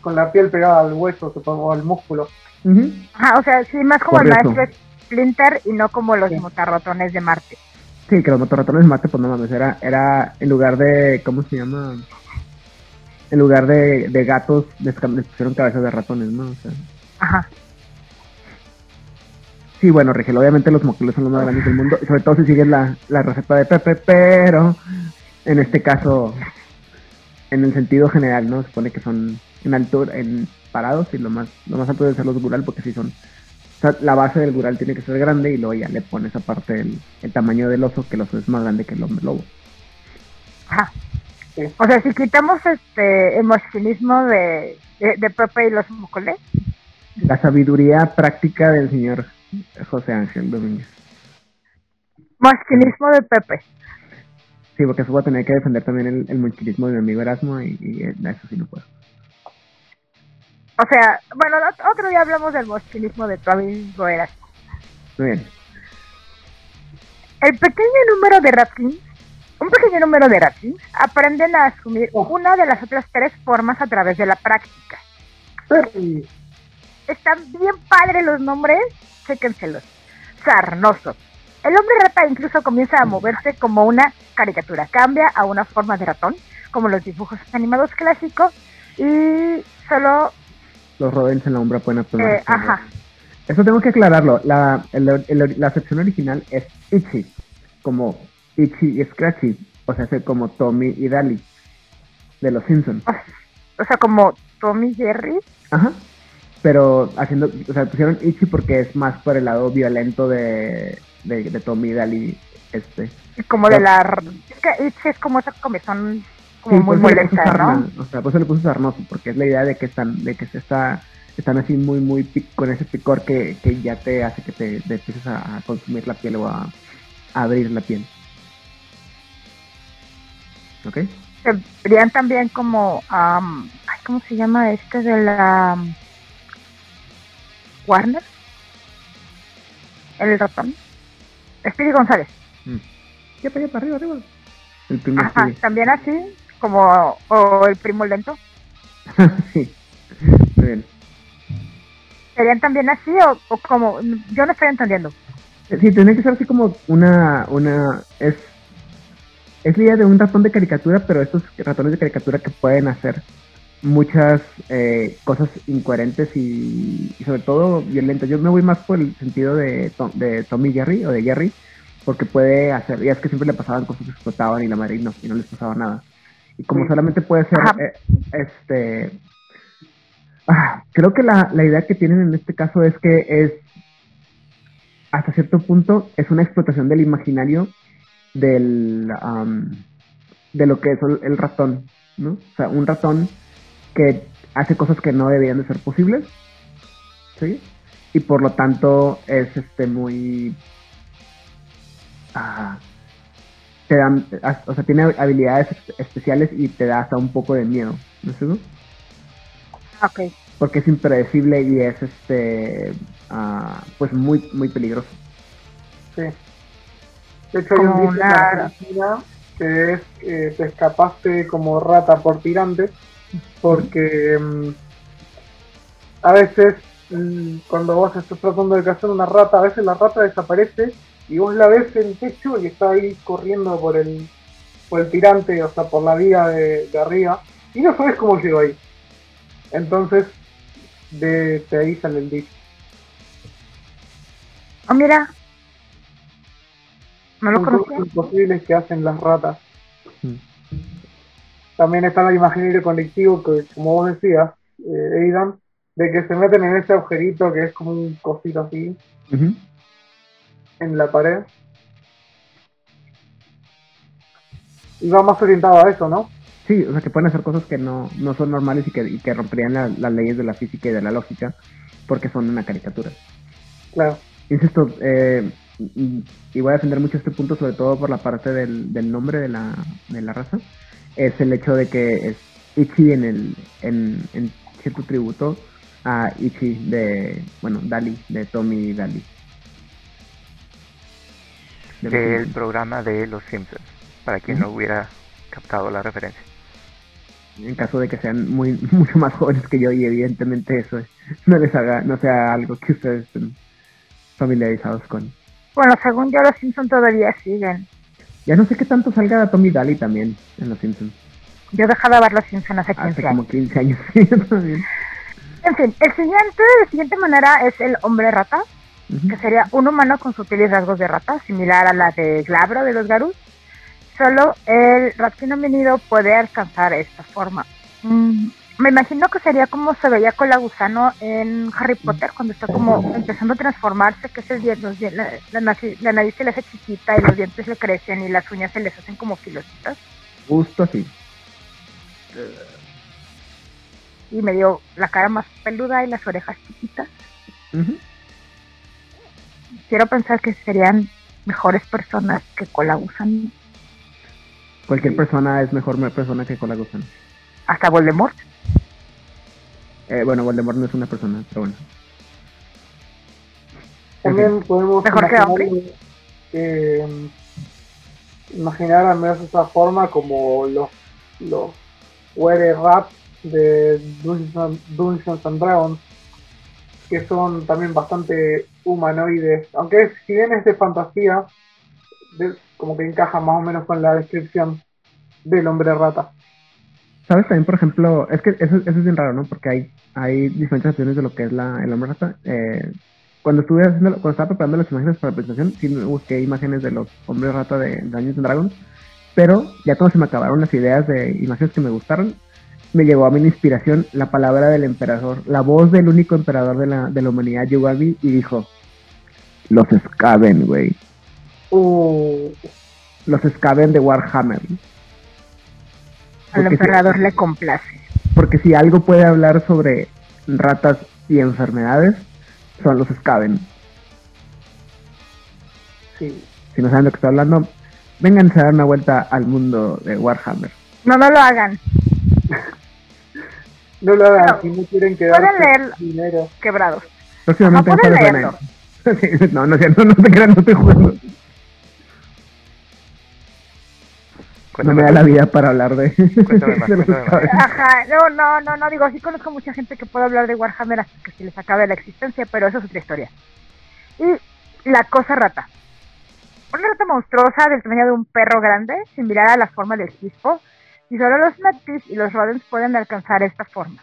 Con la piel pegada al hueso, supongo, al músculo. Ujú. Ajá, o sea, sí, más como Correcto. el maestro Splinter y no como los Sí. motarrotones de Marte. Sí, que los motorratones de Marte, pues no mames, era, era en lugar de, ¿cómo se llama? En lugar de, de gatos, les, les pusieron cabezas de ratones, ¿no? O sea, Ajá. Sí, bueno, Rigel, obviamente los moquiles son los más grandes del mundo, sobre todo si sigues la, la receta de Pepe, pero en este caso, en el sentido general, ¿no? Se supone que son en altura, en parados, y lo más, lo más alto debe ser los gural, porque si son, o sea, la base del gural tiene que ser grande, y luego ya le pones aparte el, el tamaño del oso, que el oso es más grande que el hombre lobo. Ajá. Sí. O sea, si quitamos este emocionismo de, de, de Pepe y los mocoles, La sabiduría práctica del señor José Ángel Domínguez. emocionismo de Pepe. Sí, porque eso voy a tener que defender también el, el de mi amigo Erasmo y, y, eh, eso sí no puedo. O sea, bueno, ot- otro día hablamos del emocionismo de tu amigo Erasmo. Muy bien. El pequeño número de Ratkins, un pequeño número de Ratkins, aprenden a asumir una de las otras tres formas a través de la práctica. Están bien padres los nombres, chéquenselos. Sarnoso. El hombre rata incluso comienza a moverse como una caricatura, cambia a una forma de ratón, como los dibujos animados clásicos, y solo, Los rodents en la umbra pueden eh, ajá, Eso tengo que aclararlo. La, el- el- la sección original es Itchy, como Itchy y Scratchy, o sea, es como Tommy y Dali, de los Simpsons. o sea, como Tommy Jerry, Ajá. Pero haciendo, o sea, pusieron Itchy porque es más por el lado violento de, de, de Tommy y Dali, este. y como de la... Es que Itchy es como esa comezón como Sí, muy puse molesta, ¿no? O sea, por eso le puse sarnoso, porque es la idea de que están, de que se está, están así muy, muy pic- con ese picor que, que ya te hace que te, te empieces a, a consumir la piel o a, a abrir la piel. ¿Ok? Se verían también como... am, ay, ¿Cómo se llama este de la... Warner? El ratón. Speedy González. Mm. Ya para arriba, arriba. El primer Ajá, también así, como o el primo lento. sí. Muy bien. ¿Serían también así o, o como? Yo no estoy entendiendo. Sí, tiene que ser así como una, una, es, es la idea de un ratón de caricatura, pero estos ratones de caricatura que pueden hacer muchas eh, cosas incoherentes y, y sobre todo violentas. Yo me voy más por el sentido de, Tom, de Tommy Jerry o de Jerry, porque puede hacer, ya es que siempre le pasaban cosas que explotaban y la madre y no, y no les pasaba nada. Y como Sí. solamente puede ser, eh, este, ah, creo que la, la idea que tienen en este caso es que es hasta cierto punto es una explotación del imaginario del am, de lo que es el, el ratón, ¿no? O sea, un ratón que hace cosas que no deberían de ser posibles, ¿sí? Y por lo tanto es este muy ah, te dan, ah, o sea, tiene habilidades es- especiales y te da hasta un poco de miedo, ¿no es eso? Ok. Porque es impredecible y es este ah, pues muy muy peligroso. Sí. De hecho, hay un una- que es eh, te escapaste como rata por tirante, porque mm, a veces mm, cuando vos estás tratando de cazar una rata, a veces la rata desaparece y vos la ves en el techo y está ahí corriendo por el, por el tirante, o sea, por la vía de, de arriba, y no sabes cómo llegó ahí. Entonces, de, te avisan el dicho. Oh, mira. No lo Son conocía. imposibles que hacen las ratas. También está el imaginario colectivo que, como vos decías, eh, Aidan, de que se meten en ese agujerito que es como un cosito así en la pared. Y va más orientado a eso, ¿no? Sí, o sea, que pueden hacer cosas que no, no son normales y que, y que romperían la- las leyes de la física y de la lógica porque son una caricatura. Claro. Insisto, eh, y, y voy a defender mucho este punto, sobre todo por la parte del, del nombre de la, de la raza, es el hecho de que es Ichi en el en, en cierto tributo a Ichi de, bueno, Dali, de Tommy Dali. De del Simpsons. programa de Los Simpsons, para quien no hubiera captado la referencia. En caso de que sean muy mucho más jóvenes que yo y evidentemente eso no les haga, no sea algo que ustedes estén familiarizados con. Bueno, según yo, los Simpsons todavía siguen. Ya no sé qué tanto salga Tommy Daly también en Los Simpsons. Yo he dejado de ver los Simpsons hace 15 Hace años. como 15 años. sí, yo también. En fin, el siguiente, de siguiente manera es el hombre rata, que sería un humano con sutiles rasgos de rata, similar a la de Glabro de los Garus. Solo el Ratkin venido puede alcanzar esta forma. Mm, me imagino que sería como se veía con la gusano en Harry Potter, cuando está como empezando a transformarse, que es el dien- los la, la nariz- la nariz se le hace chiquita y los dientes le crecen y las uñas se les hacen como filositas. Justo así. Y me dio la cara más peluda y las orejas chiquitas. Quiero pensar que serían mejores personas que con la gusano. Cualquier persona es mejor persona que con la gusano. Hasta Voldemort. Eh, bueno, Voldemort no es una persona, pero bueno. También podemos Mejor que imaginar, eh, imaginar al menos esa forma como los los were rap de Dungeons and, Dungeons and Dragons que son también bastante humanoides. Aunque si bien es de fantasía de- como que encaja más o menos con la descripción del hombre rata ¿Sabes también, por ejemplo? Es que eso, eso es bien raro, ¿no? Porque hay, hay diferentes opciones de lo que es la, el hombre rata. Eh, cuando estuve haciendo, cuando estaba preparando las imágenes para la presentación, sí busqué imágenes de los hombres rata de Dungeons and Dragons. Pero ya cuando se me acabaron las ideas de imágenes que me gustaron, me llegó a mí la inspiración la palabra del emperador, la voz del único emperador de la, de la humanidad llegó a mí y dijo: Los Skaven, güey. Uh, Los Skaven de Warhammer. Al emperador le complace. Porque si algo puede hablar sobre ratas y enfermedades, son los Skaven. sí Si no saben de lo que estoy hablando, vénganse a dar una vuelta al mundo de Warhammer. No, no lo hagan. no lo hagan si no quieren quedar dinero Próximamente Ajá, en pueden Juegos leerlo. No, no, es cierto, no te creas, no estoy jugando. No Cuéntame me da la vida para hablar de, Cuéntame más, de los cuéntame más. Skaven. Ajá, no, no, no, no, digo, sí conozco mucha gente que puede hablar de Warhammer hasta que se les acabe la existencia, pero eso es otra historia. Y la cosa rata. Una rata monstruosa del tamaño de un perro grande, similar a la forma del quispo, y solo los Nactis y los Rodents pueden alcanzar esta forma.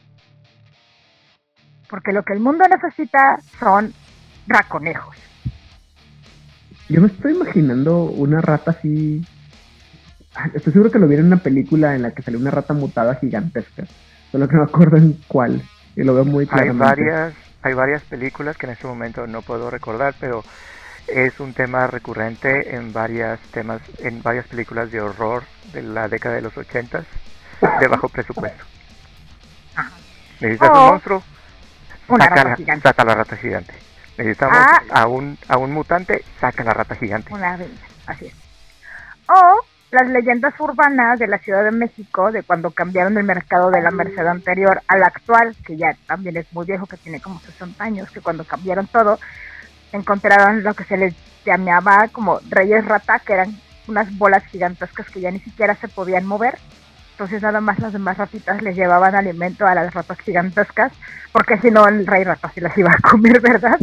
Porque lo que el mundo necesita son raconejos. Yo me estoy imaginando una rata así. Estoy seguro que lo vi en una película en la que salió una rata mutada gigantesca. Solo que no me acuerdo en cuál. Y lo veo muy Hay claramente. varias, hay varias películas que en este momento no puedo recordar, pero es un tema recurrente en varias temas, en varias películas de horror de la década de los ochentas de bajo presupuesto. ¿Necesitas Oh, un monstruo? Una saca, rata la, gigante. saca la rata gigante. Necesitamos Ah. a un a un mutante, saca la rata gigante. Una vez, así es. O las leyendas urbanas de la Ciudad de México, de cuando cambiaron el mercado de la Merced anterior al actual, que ya también es muy viejo, que tiene como 60 años, que cuando cambiaron todo, encontraron lo que se les llamaba como reyes rata, que eran unas bolas gigantescas que ya ni siquiera se podían mover. Entonces nada más las demás ratitas les llevaban alimento a las ratas gigantescas, porque si no el rey rata se las iba a comer, ¿verdad?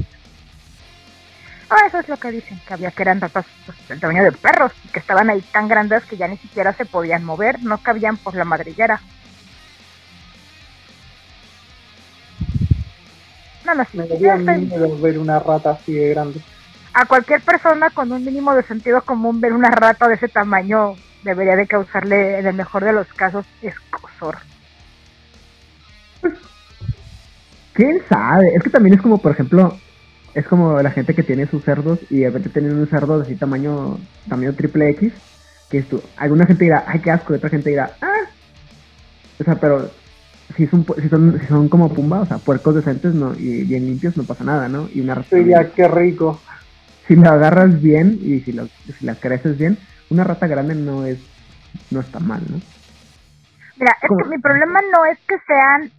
Ah, eso es lo que dicen, que había que eran ratas pues, del tamaño de perros, y que estaban ahí tan grandes que ya ni siquiera se podían mover, no cabían por la madriguera. No, no, sí, me daría estoy- miedo ver una rata así de grande a cualquier persona con un mínimo de sentido común ver una rata de ese tamaño debería de causarle, en el mejor de los casos, escosor. ¿Quién sabe? Es que también es como, por ejemplo, es como la gente que tiene sus cerdos y de repente tienen un cerdo de así tamaño, tamaño triple X, que es tú. Alguna gente dirá, ay, qué asco, y otra gente dirá, ah. O sea, pero si son, si son, si son como pumba, o sea, puercos decentes no, y bien limpios, no pasa nada, ¿no? Y una rata. Sí, ya, qué rico Si la agarras bien y si, lo, si la creces bien, una rata grande no es, no está mal, ¿no? Mira, es ¿Cómo? que mi problema no es que sean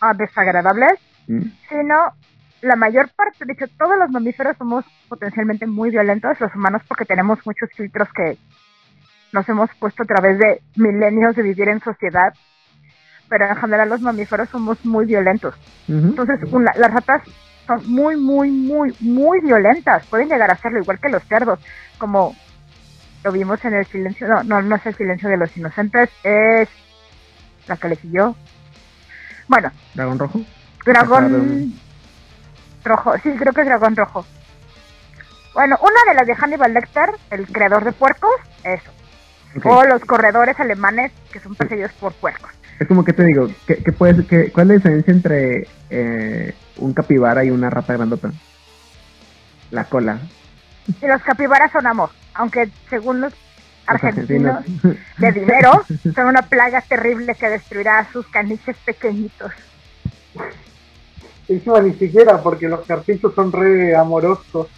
ah, desagradables, ¿Mm? sino la mayor parte, de hecho, todos los mamíferos somos potencialmente muy violentos, los humanos porque tenemos muchos filtros que nos hemos puesto a través de milenios de vivir en sociedad, pero en general los mamíferos somos muy violentos. Ujú. Entonces, una- las ratas son muy, muy, muy, muy violentas. Pueden llegar a serlo igual que los cerdos, como lo vimos en el silencio. No, no, no es el silencio de los inocentes, es la que le siguió. Bueno, ¿Dragón rojo? dragón Dragón. Rojo. Sí, creo que es dragón rojo. Bueno, una de las de Hannibal Lecter, el creador de puercos, eso. O los corredores alemanes que son perseguidos por puercos. Es como que te digo, ¿qué, qué puedes, qué- ¿cuál es la diferencia entre eh, un capibara y una rata grandota? La cola. Y los capibaras son amor, aunque según los Los argentinos de dinero son una plaga terrible que destruirá a sus caniches pequeñitos. Encima ni siquiera porque los carpinchos son re amorosos.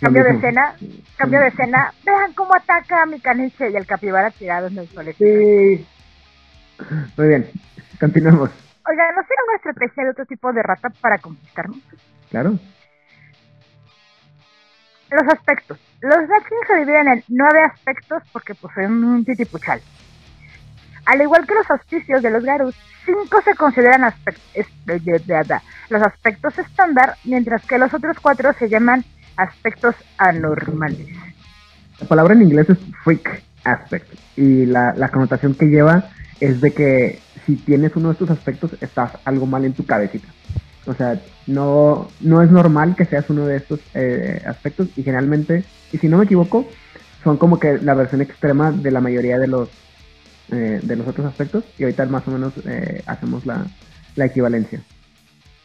Cambio de escena, cambio de escena, vean cómo ataca a mi caniche y el capibara tirado en el suelo. Sí, Muy bien, continuemos. Oiga, ¿no será una estrategia de otro tipo de rata para conquistarnos? Claro. Los aspectos. Los Redskins se dividen en nueve aspectos porque poseen un titipuchal. Al igual que los auspicios de los Garus, cinco se consideran aspect- los aspectos estándar, mientras que los otros cuatro se llaman aspectos anormales. La palabra en inglés es freak aspect y la, la connotación que lleva es de que si tienes uno de estos aspectos estás algo mal en tu cabecita. O sea, no, no es normal que seas uno de estos eh, aspectos y generalmente, y si no me equivoco, son como que la versión extrema de la mayoría de los eh, de los otros aspectos y ahorita más o menos eh, hacemos la, la equivalencia.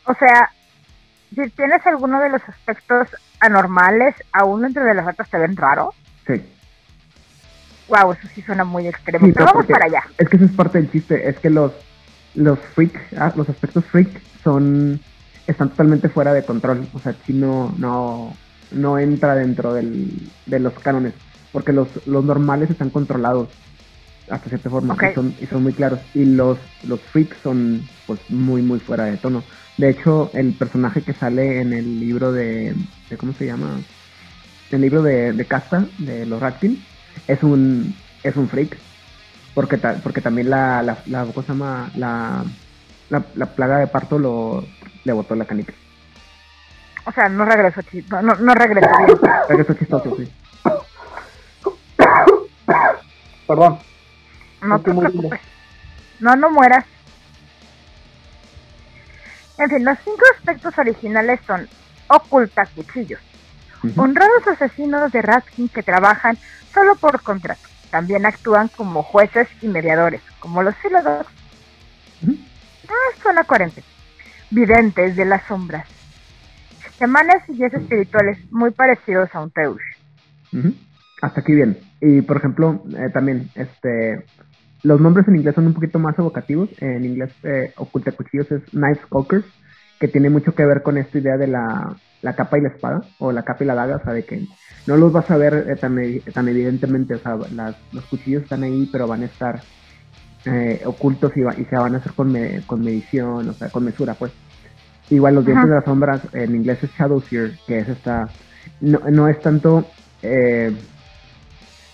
O sea, si tienes alguno de los aspectos anormales, aún dentro de las ratas te ven raro. Sí. Wow, eso sí suena muy extremo. Sí, Pero vamos para allá. Es que eso es parte del chiste, es que los los freak, ah, los aspectos freak son están totalmente fuera de control, o sea, si no no no entra dentro del, de los cánones, porque los los normales están controlados hasta cierta forma Ok. y son y son muy claros y los los freaks son pues muy muy fuera de tono. De hecho, el personaje que sale en el libro de, de ¿cómo se llama? El libro de, de Casta de los Ratkin es un es un freak porque ta- porque también la la, la ¿cómo se llama? la, la la plaga de parto lo le botó la canica. O sea, no regreso, chi- no, no, bien. Es chistoso, sí. perdón. No te preocupes. No, no mueras. En fin, los cinco aspectos originales son oculta cuchillos, honrados asesinos de Raskin que trabajan solo por contrato. También actúan como jueces y mediadores, como los filósofos. Ah, suena coherente. Videntes de las sombras. Chamanes y guías espirituales muy parecidos a un Teush. Hasta aquí bien. Y por ejemplo, eh, también, este, los nombres en inglés son un poquito más evocativos. En inglés, eh, oculta cuchillos es knife skulkers, que tiene mucho que ver con esta idea de la, la capa y la espada, o la capa y la daga, o sea, de que no los vas a ver eh, tan, tan evidentemente, o sea, las- los cuchillos están ahí, pero van a estar eh, ocultos y, va- y se van a hacer con, me- con medición, o sea, con mesura, pues. Igual los dientes Ajá. de las sombras en inglés es shadow seer, que es esta, no, no es tanto, eh,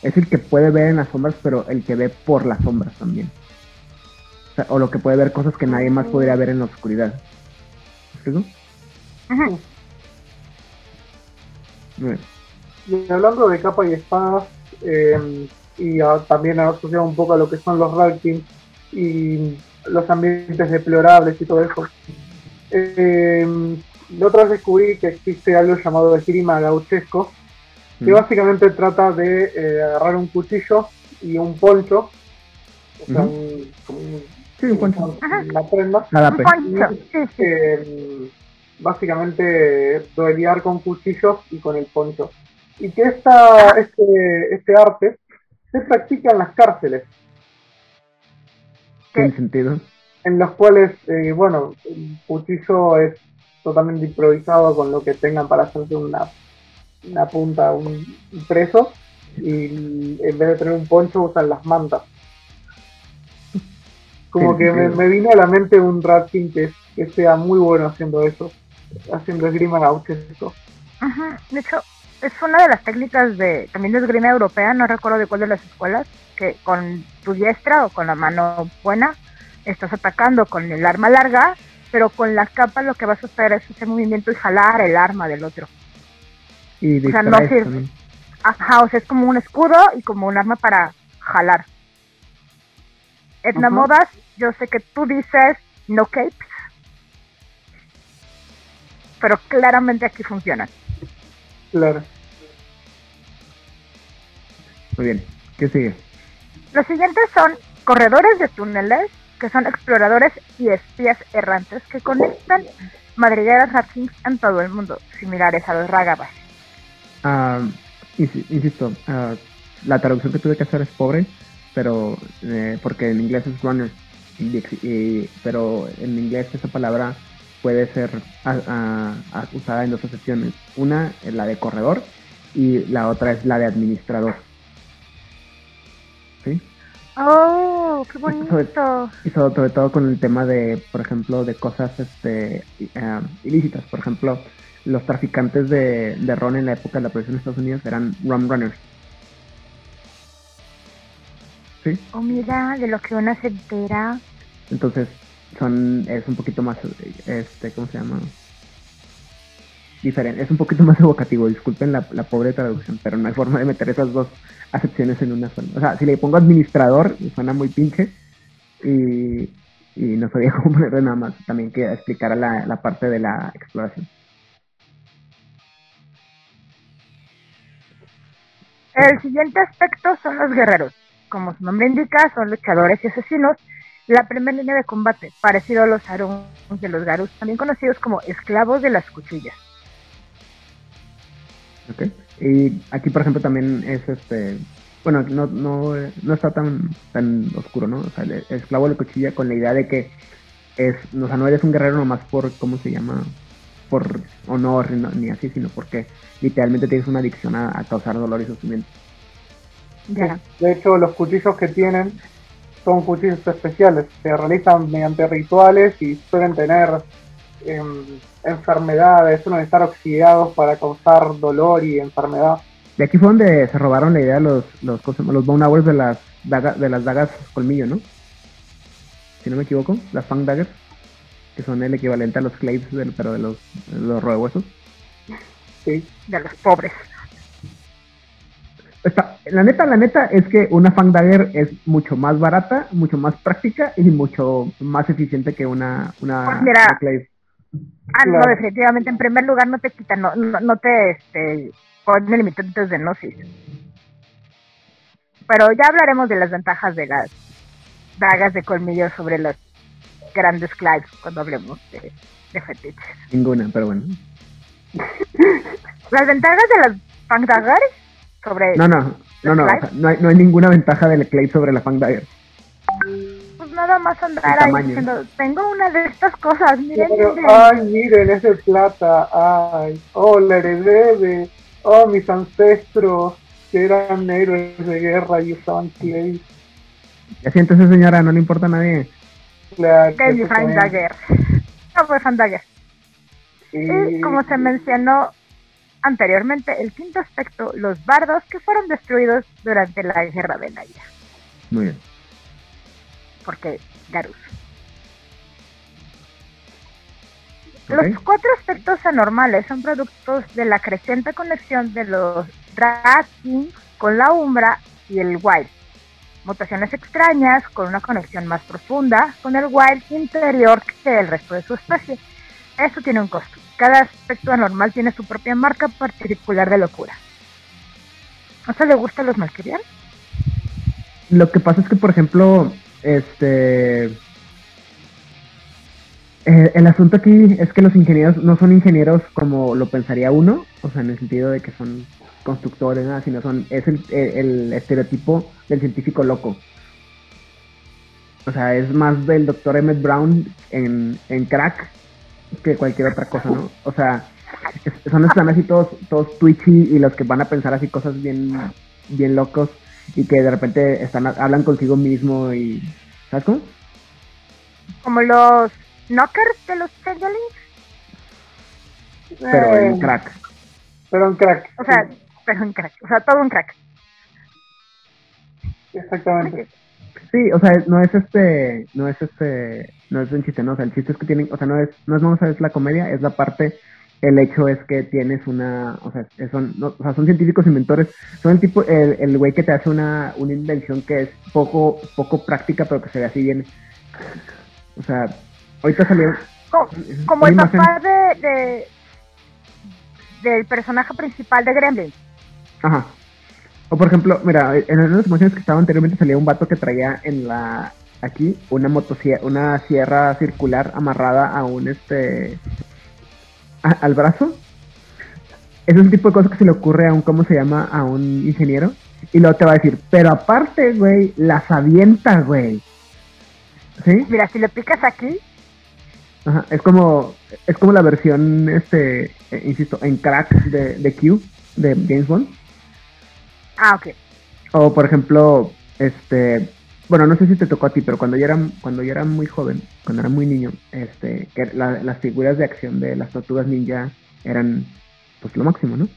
es el que puede ver en las sombras, pero el que ve por las sombras también. O, sea, o lo que puede ver cosas que nadie más podría ver en la oscuridad. Muy bien. Y hablando de capa y espadas, eh, y a- también asociado un poco a lo que son los rankings y los ambientes deplorables y todo eso. Eh, la otra vez descubrí que existe algo llamado el esgrima gauchesco, que Mm. básicamente trata de eh, agarrar un cuchillo y un poncho, o sea, un, un- Sí, un poncho. Una prenda, Un sí. eh, básicamente duelear con cuchillos y con el poncho. Y que esta, este, este arte se practica en las cárceles, Tiene sentido. en los cuales, eh, bueno, el cuchillo es totalmente improvisado con lo que tengan para hacerse una, una punta, un, un preso, y en vez de tener un poncho usan las mantas. Como que me, me vino a la mente un Ratkin que, que sea muy bueno haciendo eso, haciendo esgrima gauchesco. Ajá, De hecho, es una de las técnicas de también de esgrima europea, no recuerdo de cuál de las escuelas, que con tu diestra o con la mano buena estás atacando con el arma larga, pero con la capa lo que vas a hacer es hacer movimiento y jalar el arma del otro. Y O sea, no sirve. Ajá, o sea, es como un escudo y como un arma para jalar. Etna Ajá. Modas, yo sé que tú dices no capes, pero claramente aquí funciona. Claro. Muy bien. ¿Qué sigue? Los siguientes son corredores de túneles, que son exploradores y espías errantes que conectan madrigueras Ratkins en todo el mundo, similares a los Ragabas. Insi- insisto, ah, la traducción que tuve que hacer es pobre, pero eh, porque en inglés es runner, y y- pero en inglés esa palabra puede ser ah, usada en dos acepciones. Una es la de corredor y la otra es la de administrador. ¿Sí? ¡Oh, qué bonito! Y sobre, sobre todo con el tema de, por ejemplo, de cosas este, ilícitas. Por ejemplo, los traficantes de, de ron en la época de la prohibición de Estados Unidos eran rum runners. ¿Sí? Oh, mira, de lo que uno se entera. Entonces, son, es un poquito más, este, ¿cómo se llama? Diferente, es un poquito más evocativo, disculpen la, la pobre traducción, pero no hay forma de meter esas dos acepciones en una sola. O sea, si le pongo administrador, suena muy pinche y, y no sabía cómo ponerle nada más, también que explicara la, la parte de la exploración. El siguiente aspecto son los guerreros. Como su nombre indica, son luchadores y asesinos. La primera línea de combate, parecido a los Aruns de los Garus, también conocidos como esclavos de las cuchillas. ¿ok? Y aquí, por ejemplo, también es este. Bueno, no, no, no está tan, tan oscuro, ¿no? O sea, el esclavo de la cuchilla con la idea de que es, o sea, no eres un guerrero nomás por, ¿cómo se llama? Por honor, no- ni así, sino porque literalmente tienes una adicción a, a causar dolor y sufrimiento. De hecho, los cuchillos que tienen son cuchillos especiales. Se realizan mediante rituales y suelen tener em, enfermedades, suelen estar oxidados para causar dolor y enfermedad. De aquí fue donde se robaron la idea los, los, ¿cómo se llama? los bone hours de las, daga- de las dagas colmillo, ¿no? Si no me equivoco, las fang daggers, que son el equivalente a los claves, del, pero de los, de los rodehuesos. Sí. De los pobres. Está, la neta, la neta es que una Fang Dagger es mucho más barata, mucho más práctica y mucho más eficiente que una, una, Pues mira. una Clave. Ah, no, definitivamente. En primer lugar, no te quitan, no, no, no te este, ponen limitantes de gnosis. Pero ya hablaremos de las ventajas de las dagas de colmillo sobre los grandes clives cuando hablemos de, de fetiches. Ninguna, pero bueno. Las ventajas de las Fang Daggers sobre. No, no, no, no, o sea, no, hay, no hay ninguna ventaja del Clave sobre la Fang Dagger. Pues nada más andar ahí diciendo: Tengo una de estas cosas, miren, Pero, miren. ay, miren, es de plata. Ay, oh, la heredé de. Oh, mis ancestros que eran héroes de guerra y usaban clay. Ya siéntese, señora, no le importa a nadie. Que. Dagger. No fue Dagger. Y como se mencionó anteriormente, el quinto aspecto, los bardos que fueron destruidos durante la guerra de la ira, Muy bien. porque Garus. Los cuatro aspectos anormales son productos de la creciente conexión de los Drakin con la Umbra y el Wild. Mutaciones extrañas con una conexión más profunda con el Wild interior que el resto de su especie. Esto tiene un costo. Cada aspecto anormal tiene su propia marca particular de locura. ¿No se le gusta a los Malkirian? Lo que pasa es que, por ejemplo, este. eh, el asunto aquí es que los ingenieros no son ingenieros como lo pensaría uno, o sea, en el sentido de que son constructores, nada, sino son. Es el, el- el estereotipo del científico loco. O sea, es más del doctor Emmett Brown en, en crack que cualquier otra cosa, ¿no? O sea, es- son están así todos, todos twitchy y los que van a pensar así cosas bien, bien locos y que de repente están hablan consigo mismo y ¿sabes cómo? Como los knockers de los changelings. Pero en Eh, crack. Pero en crack. O sea, pero en crack. O sea, todo un crack. Exactamente. Sí, o sea, no es este, no es este, no es un chiste, no, o sea, el chiste es que tienen, o sea, no es, no es, vamos a ver, es la comedia, es la parte, el hecho es que tienes una, o sea, son, no, o sea, son científicos inventores, son el tipo, el, el güey que te hace una, una invención que es poco, poco práctica, pero que se ve así bien, o sea, ahorita salió, Como, como el papá de, de del personaje principal de Gremlin. Ajá. O por ejemplo, mira, en las emociones que estaba anteriormente salía un vato que traía en la aquí una motosierra, una sierra circular amarrada a un este a- al brazo. Es el tipo de cosas que se le ocurre a un cómo se llama a un ingeniero y luego te va a decir, pero aparte, güey, las avienta, güey. ¿Sí? Mira, si le picas aquí, Ajá, es como es como la versión este eh, insisto en crack de, de Q de James Bond. Ah, ok. O por ejemplo, este, bueno, no sé si te tocó a ti, pero cuando yo era, cuando yo era muy joven, cuando era muy niño, este, que la- las figuras de acción de las tortugas ninja eran, pues lo máximo, ¿no?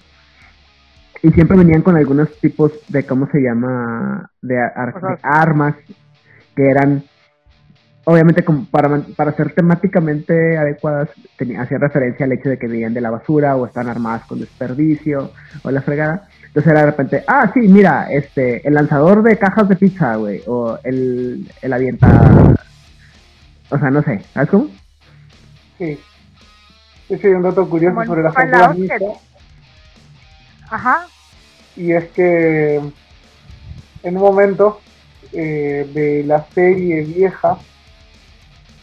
Y siempre venían con algunos tipos de, ¿cómo se llama? De, ar- de Ajá. armas que eran, obviamente, como para, para ser temáticamente adecuadas, hacían referencia al hecho de que venían de la basura o están armadas con desperdicio o la fregada. Entonces era de repente, ah, sí, mira, este, el lanzador de cajas de pizza, güey, o el, el avienta, o sea, no sé, ¿sabes cómo? Sí. Ese es un dato curioso sobre las ninja. Ajá. y es que en un momento eh, de la serie vieja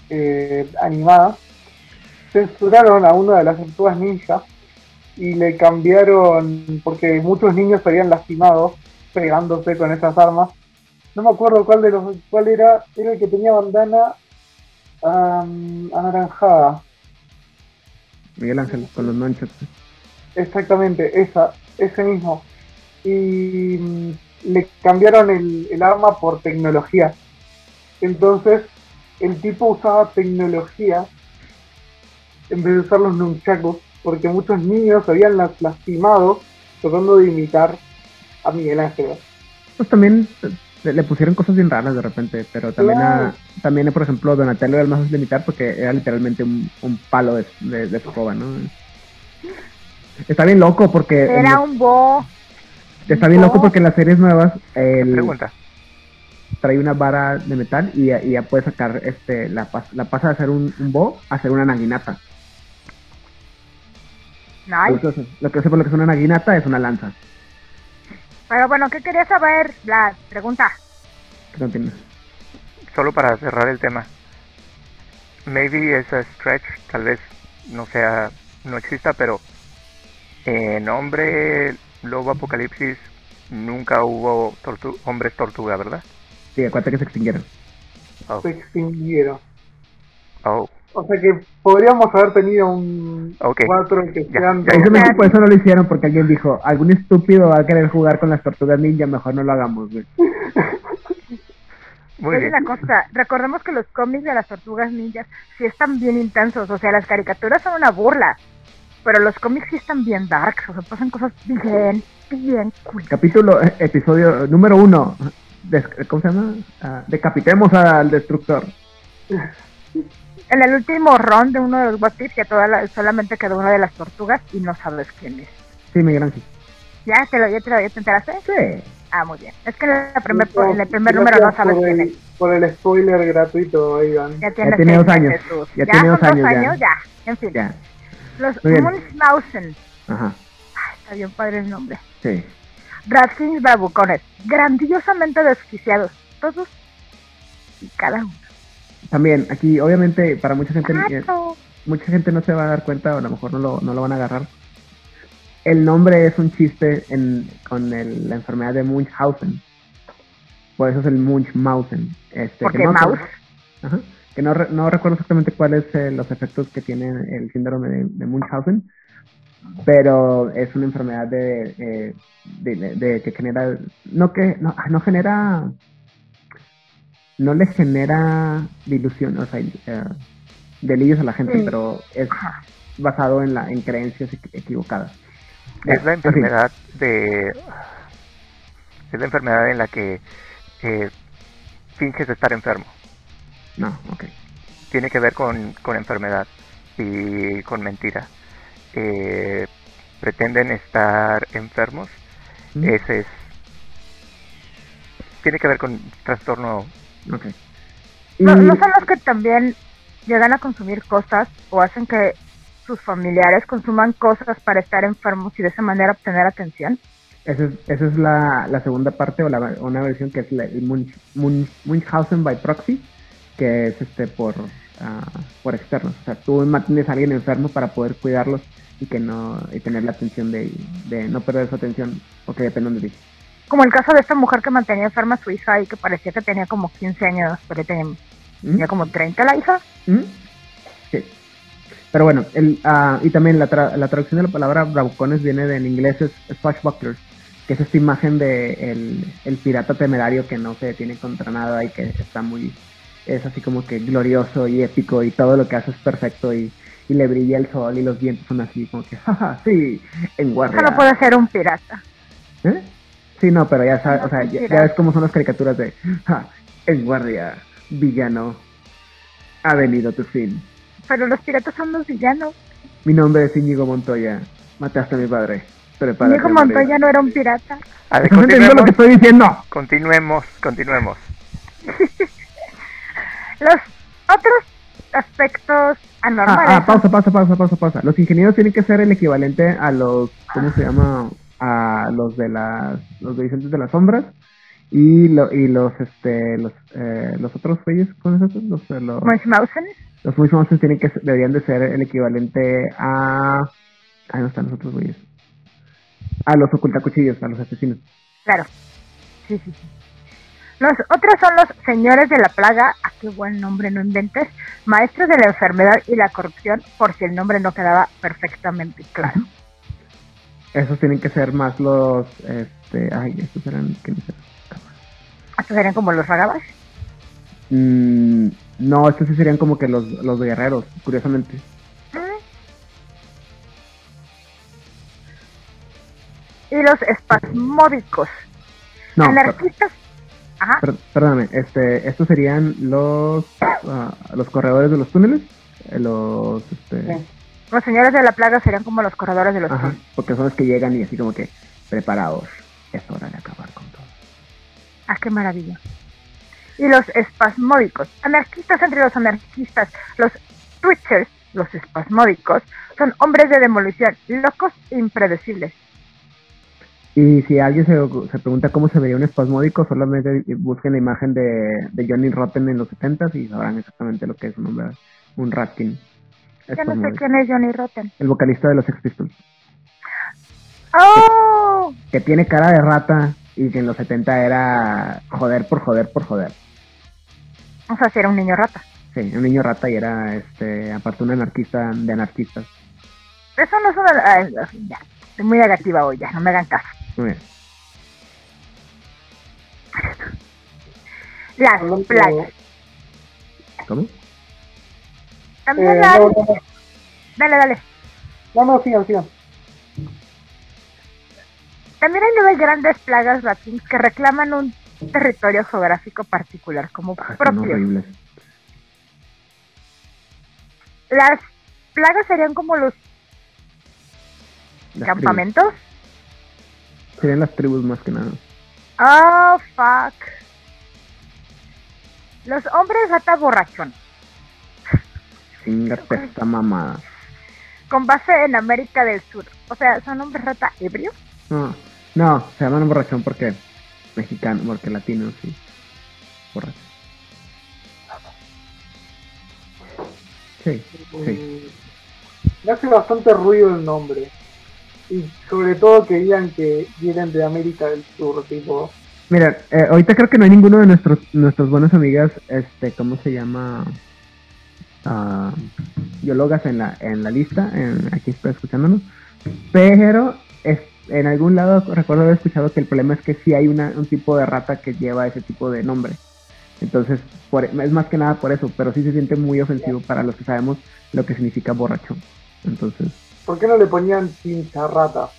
eh, animada censuraron a una de las tortugas ninja y le cambiaron porque muchos niños se habían lastimado pegándose con esas armas no me acuerdo cuál de los cuál era era el que tenía bandana am, anaranjada Miguel Ángel, con los manchos. Exactamente, esa, ese mismo. Y mm, le cambiaron el, el arma por tecnología. Entonces, el tipo usaba tecnología en vez de usar los nunchakus, porque muchos niños se habían las- lastimado tratando de imitar a Miguel Ángel. Pues también le, pusieron cosas bien raras de repente, pero también, Claro. a, también por ejemplo, Donatello era el más fácil de imitar porque era literalmente un, un palo de, de, de escoba, ¿no? Está bien loco porque... Era un bo. Está bien loco porque en las series nuevas el, Pregunta. trae una vara de metal y, ya- y ya puede sacar este la, la pasa de hacer un, un bo a hacer una naginata. Nice. Lo que sé por lo que es una naginata es una lanza. Pero bueno, ¿qué querías saber? La pregunta. no tiene- Solo para cerrar el tema. Maybe es a stretch, tal vez no sea, no exista, pero en Hombre Lobo Apocalipsis nunca hubo tortu- hombres tortuga, ¿verdad? Sí, acuérdate que se extinguieron. Oh, Se extinguieron. oh, O sea que podríamos haber tenido un Ok. cuatro que Ya, sean ya, ya. Precisamente por eso no lo hicieron, porque alguien dijo, algún estúpido va a querer jugar con las tortugas ninja, mejor no lo hagamos, güey. muy es bien. una cosa, recordemos que los cómics de las tortugas ninjas sí están bien intensos, o sea, las caricaturas son una burla, pero los cómics sí están bien darks, o sea, pasan cosas bien, bien cool. Capítulo, eh, episodio número uno. Des- ¿Cómo se llama? Ah, decapitemos al destructor. En el último round de uno de los What If, que toda la- solamente quedó una de las tortugas y no sabes quién es. Sí, Miguel Ángel. ¿Ya te lo, ya te lo ya te enteraste? Sí. Ah, muy bien. Es que en, la primer, Gracias- en el primer número no sabes quién es. por el spoiler gratuito, Ivan. Ya tiene, tiene dos años. meses, Ya ya tiene dos años, ya. años, ya. En fin, Ya. los. Munchausen. Ajá. Ay, está bien padre el nombre. Sí. Ratfins bravucones, grandiosamente desquiciados, todos y cada uno. También, aquí, obviamente, para mucha gente, eh, mucha gente no se va a dar cuenta, o a lo mejor no lo, no lo van a agarrar. El nombre es un chiste en, con el- la enfermedad de Munchausen. Por eso es el Munchausen. Este, que Porque no- mouse. Ajá. Que no, no recuerdo exactamente cuáles eh, los efectos que tiene el síndrome de, de Munchausen, pero es una enfermedad de, eh, de, de- de que genera, no que, no, no genera, no le genera ilusión, o sea, eh, delirios a la gente, Sí. pero es basado en la en creencias equi- equivocadas. Es la fin, enfermedad de... Es la enfermedad en la que eh, finges estar enfermo. No, ok. Tiene que ver con, con enfermedad y con mentira. Eh, pretenden estar enfermos. Mm, Ese es... Tiene que ver con trastorno ok. No, no son los que también llegan a consumir cosas o hacen que sus familiares consuman cosas para estar enfermos y de esa manera obtener atención. Esa es, esa es la, la segunda parte o la, una versión que es la, el Munch, Munch- Munchausen by proxy, que es este por ah, por externos. O sea, tú mantienes a alguien enfermo para poder cuidarlos y que no y tener la atención de, de no perder su atención o que dependan de ti. Como el caso de esta mujer que mantenía enferma a su hija y que parecía que tenía como 15 años, pero tenía, ¿Mm? tenía como 30 la hija. ¿Mm? Sí. Pero bueno, el, ah, y también la, tra- la traducción de la palabra bravucones viene de en inglés es swashbucklers, que es esta imagen de el, el pirata temerario que no se detiene contra nada y que está muy, es así como que glorioso y épico y todo lo que hace es perfecto y, y le brilla el sol y los vientos son así como que, jaja, sí, en guardia. Eso no puede ser un pirata. ¿Eh? Sí, no, pero ya sabes, No, o sea, ya, ves cómo son las caricaturas de, ja, en guardia, villano, ha venido tu fin. Pero los piratas son los villanos. Mi nombre es Íñigo Montoya. Mataste a mi padre. Prepárate morir. Montoya no era un pirata. A ver, ¿Estás entendiendo lo continuemos, que estoy diciendo? continuemos, continuemos. Los otros aspectos anormales. Ah, ah, pausa, pausa, pausa, pausa, pausa. Los ingenieros tienen que ser el equivalente a los, ¿cómo se llama? A los de las, los de Vicentes de las Sombras y, lo, y los, este, los, eh, los otros güeyes, ¿cómo es eso? Los, eh, los, Munchausen. los famosos tienen que, deberían de ser el equivalente a, ahí no están los otros güeyes. A los ocultacuchillos, a los asesinos. Claro. Sí, sí, sí. Los otros son los señores de la plaga. Ah, qué buen nombre, no inventes. Maestros de la enfermedad y la corrupción, por si el nombre no quedaba perfectamente claro. Esos tienen que ser más los, este, ay, estos eran, ¿qué? Estos serían como los ragabas. Mm, no, estos sí serían como que los, los guerreros, curiosamente. Y los espasmódicos. No, Anarquistas. Ajá. per- perdóname, este, estos serían los, ah, los corredores de los túneles, eh, los, este, Sí. Los señores de la plaga serían como los corredores de los ajá, porque son los que llegan y así como que, preparados, es hora de acabar con todo. Ah, qué maravilla. Y los espasmódicos. Anarquistas entre los anarquistas. Los twitchers, los espasmódicos, son hombres de demolición, locos e impredecibles. Y si alguien se, se pregunta cómo se vería un espasmódico, solamente busquen la imagen de, de Johnny Rotten en los 70 y sabrán exactamente lo que es un hombre, un ratkin. Ya no sé quién es Johnny Rotten. El vocalista de los Sex Pistols. ¡Oh! que tiene cara de rata y que en los 70 era joder por joder por joder. O sea, si era un niño rata. Sí, un niño rata y era, este, aparte un anarquista de anarquistas. Eso no es una... ay, ya, estoy muy negativa hoy, ya, no me hagan caso. Muy bien. Las Hablando- plagas. ¿Cómo? También Eh, hay... no, no, no, Dale, dale. no, no, sigan, sigan. También hay nueve grandes plagas ratings que reclaman un territorio geográfico particular como Ah, propio. Las plagas serían como los Las campamentos. tribus. Serían las tribus más que nada. Oh, fuck. Los hombres rata borrachón, Chingate esta mamada. con base en América del Sur. O sea, son hombres rata ebrios. No, no, se llaman borrachón porque mexicano, porque latino, sí. Borracho. Sí, sí. Mm, Me hace bastante ruido el nombre. Y sobre todo que digan que vienen de América del Sur, tipo. Mira, eh, ahorita creo que no hay ninguno de nuestros nuestras buenas amigas, este, ¿cómo se llama? Ah, biólogas en la en la lista, en, aquí está escuchándonos. Pero es, en algún lado recuerdo haber escuchado que el problema es que sí hay una, un tipo de rata que lleva ese tipo de nombre. Entonces, por, es más que nada por eso, pero sí se siente muy ofensivo para los que sabemos lo que significa borracho. Entonces, ¿Por qué no le ponían pincharrata?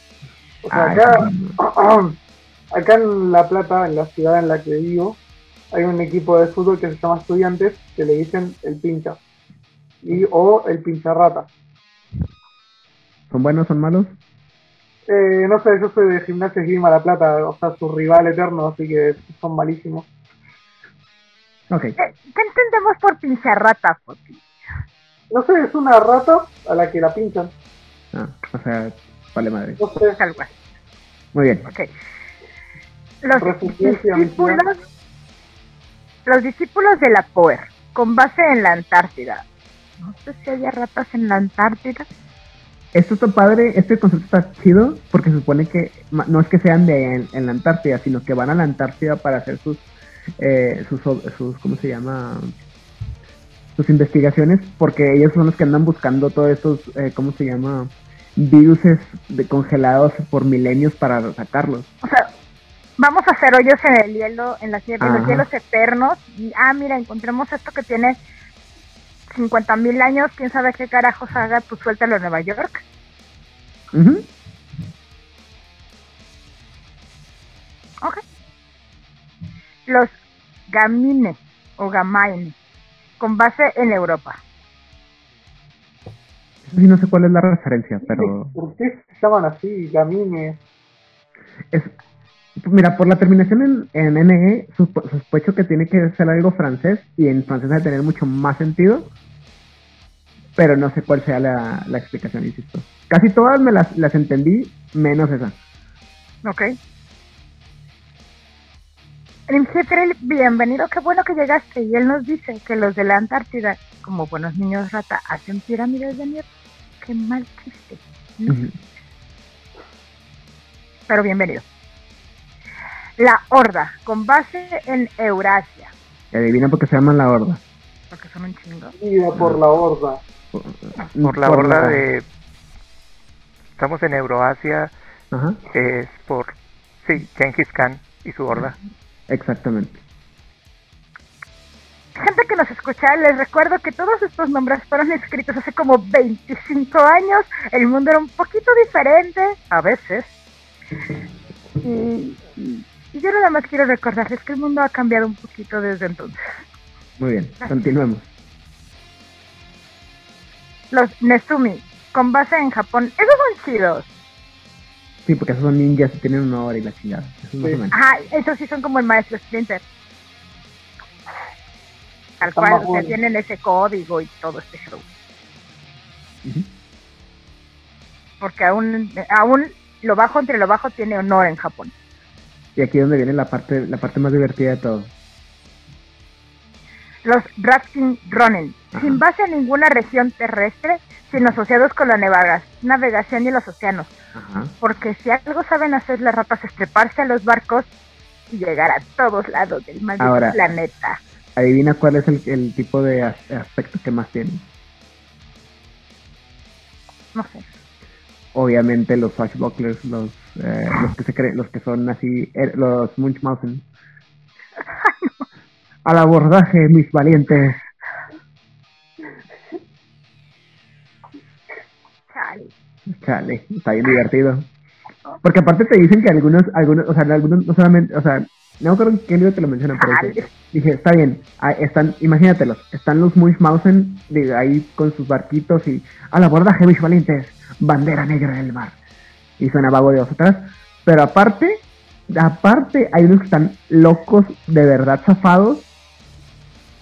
O sea, Ay, acá, no. acá en La Plata, en la ciudad en la que vivo, hay un equipo de fútbol que se llama Estudiantes que le dicen el pincha. Y, o el pincharrata. ¿son buenos, son malos? Eh, no sé, yo soy de Gimnasia Esgrima La Plata, o sea, su rival eterno, así que son malísimos. Ok, Eh, ¿Qué entendemos por pincharrata, Foti? No sé, es una rata a la que la pinchan. ah, o sea, vale madre. No sé, Algo así. Muy bien. Ok. Los discípulos, los discípulos de la POER, con base en la Antártida. No sé si haya ratas en la Antártida. Esto está padre, este concepto está chido porque se supone que no es que sean de en, en la Antártida, sino que van a la Antártida para hacer sus, eh, sus, sus, ¿cómo se llama? Sus investigaciones, porque ellos son los que andan buscando todos estos, eh, ¿cómo se llama? Viruses de congelados por milenios para sacarlos. O sea, vamos a hacer hoyos en el hielo, en, las, hie- en los hielos eternos. Y, ah, mira, encontremos esto que tiene 50 mil años. ¿Quién sabe qué carajos haga? Tú suéltalo en Nueva York. Ok. Los gamine o gamaine, con base en Europa. Eso sí no sé cuál es la referencia, pero ¿por qué se llaman así? Gamine. es mira por la terminación en, en NE sospecho que tiene que ser algo francés y en francés debe tener mucho más sentido pero no sé cuál sea la, la explicación insisto casi todas me las, las entendí menos esa Ok. Rimjetrel, bienvenido, qué bueno que llegaste. Y él nos dice que los de la Antártida, como buenos niños rata, hacen pirámides de nieve. Qué mal chiste. Pero bienvenido. La Horda, con base en Eurasia. Y adivina por qué se llama la horda Porque son un chingo. Ida por la horda. por, Por la horda de... Estamos en Euroasia, Ajá, es por... Sí, Genghis Khan y su horda. exactamente Gente que nos escucha, les recuerdo que todos estos nombres fueron escritos hace como 25 años. El mundo era un poquito diferente, a veces. Y, y- yo nada más quiero recordarles que el mundo ha cambiado un poquito desde entonces. muy bien continuemos Los Nezumi, con base en Japón, esos son chidos. sí porque esos son ninjas y tienen una hora y la chingada eso es más Sí. Ajá, esos sí son como el maestro Splinter. Tal cual, o sea, tienen ese código y todo este show. Porque aún, aún lo bajo entre lo bajo tiene honor en Japón. Y aquí es donde viene la parte la parte más divertida de todo Los Ratkin Ronin, Ajá. sin base en ninguna región terrestre, sino asociados con la navegación y los océanos. Ajá. Porque si algo saben hacer las ratas es treparse a los barcos y llegar a todos lados del maldito Ahora. planeta. Adivina cuál es el, el tipo de as- aspecto que más tienen. No sé. Obviamente los swashbucklers, los, eh, los que se creen, los que son así, er- los Munchausen. Al abordaje, mis valientes. Chale. Chale, está bien divertido. Porque aparte te dicen que algunos, algunos, o sea, algunos no solamente, o sea, no me acuerdo en qué libro te lo mencionan, pero dije, está bien, están, imagínatelos, están los Munchausen ahí con sus barquitos y al abordaje, mis valientes, bandera negra en el mar. Y suena vago de dos atrás, pero aparte, aparte hay unos que están locos, de verdad zafados,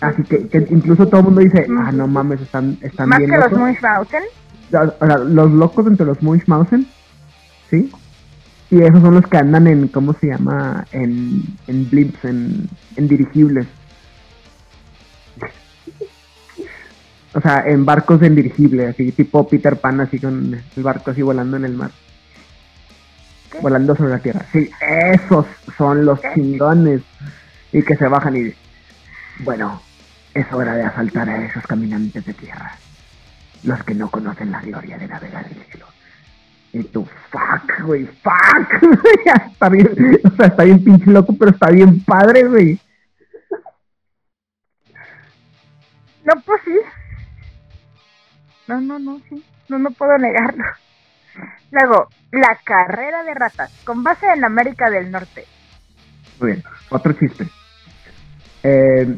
así que, que incluso todo el mundo dice, ah, no mames, están, están Más bien que los. Munchausen. O sea, los locos entre los Munchausen, ¿sí? Y esos son los que andan en, ¿cómo se llama? En, en blimps, en, en dirigibles. O sea, en barcos en dirigible, así tipo Peter Pan, así con el barco así volando en el mar. ¿Qué? Volando sobre la tierra. Sí, esos son los ¿Qué? chingones. Y que se bajan y bueno, es hora de asaltar a esos caminantes de tierra. Los que no conocen la gloria de navegar el cielo. Y tú, fuck, güey, fuck. Está bien, o sea, está bien pinche loco, pero está bien padre, güey. No, pues sí. No, no, no, sí. No, no puedo negarlo. Luego, la carrera de ratas, con base en América del Norte. Muy bien, otro chiste. Eh,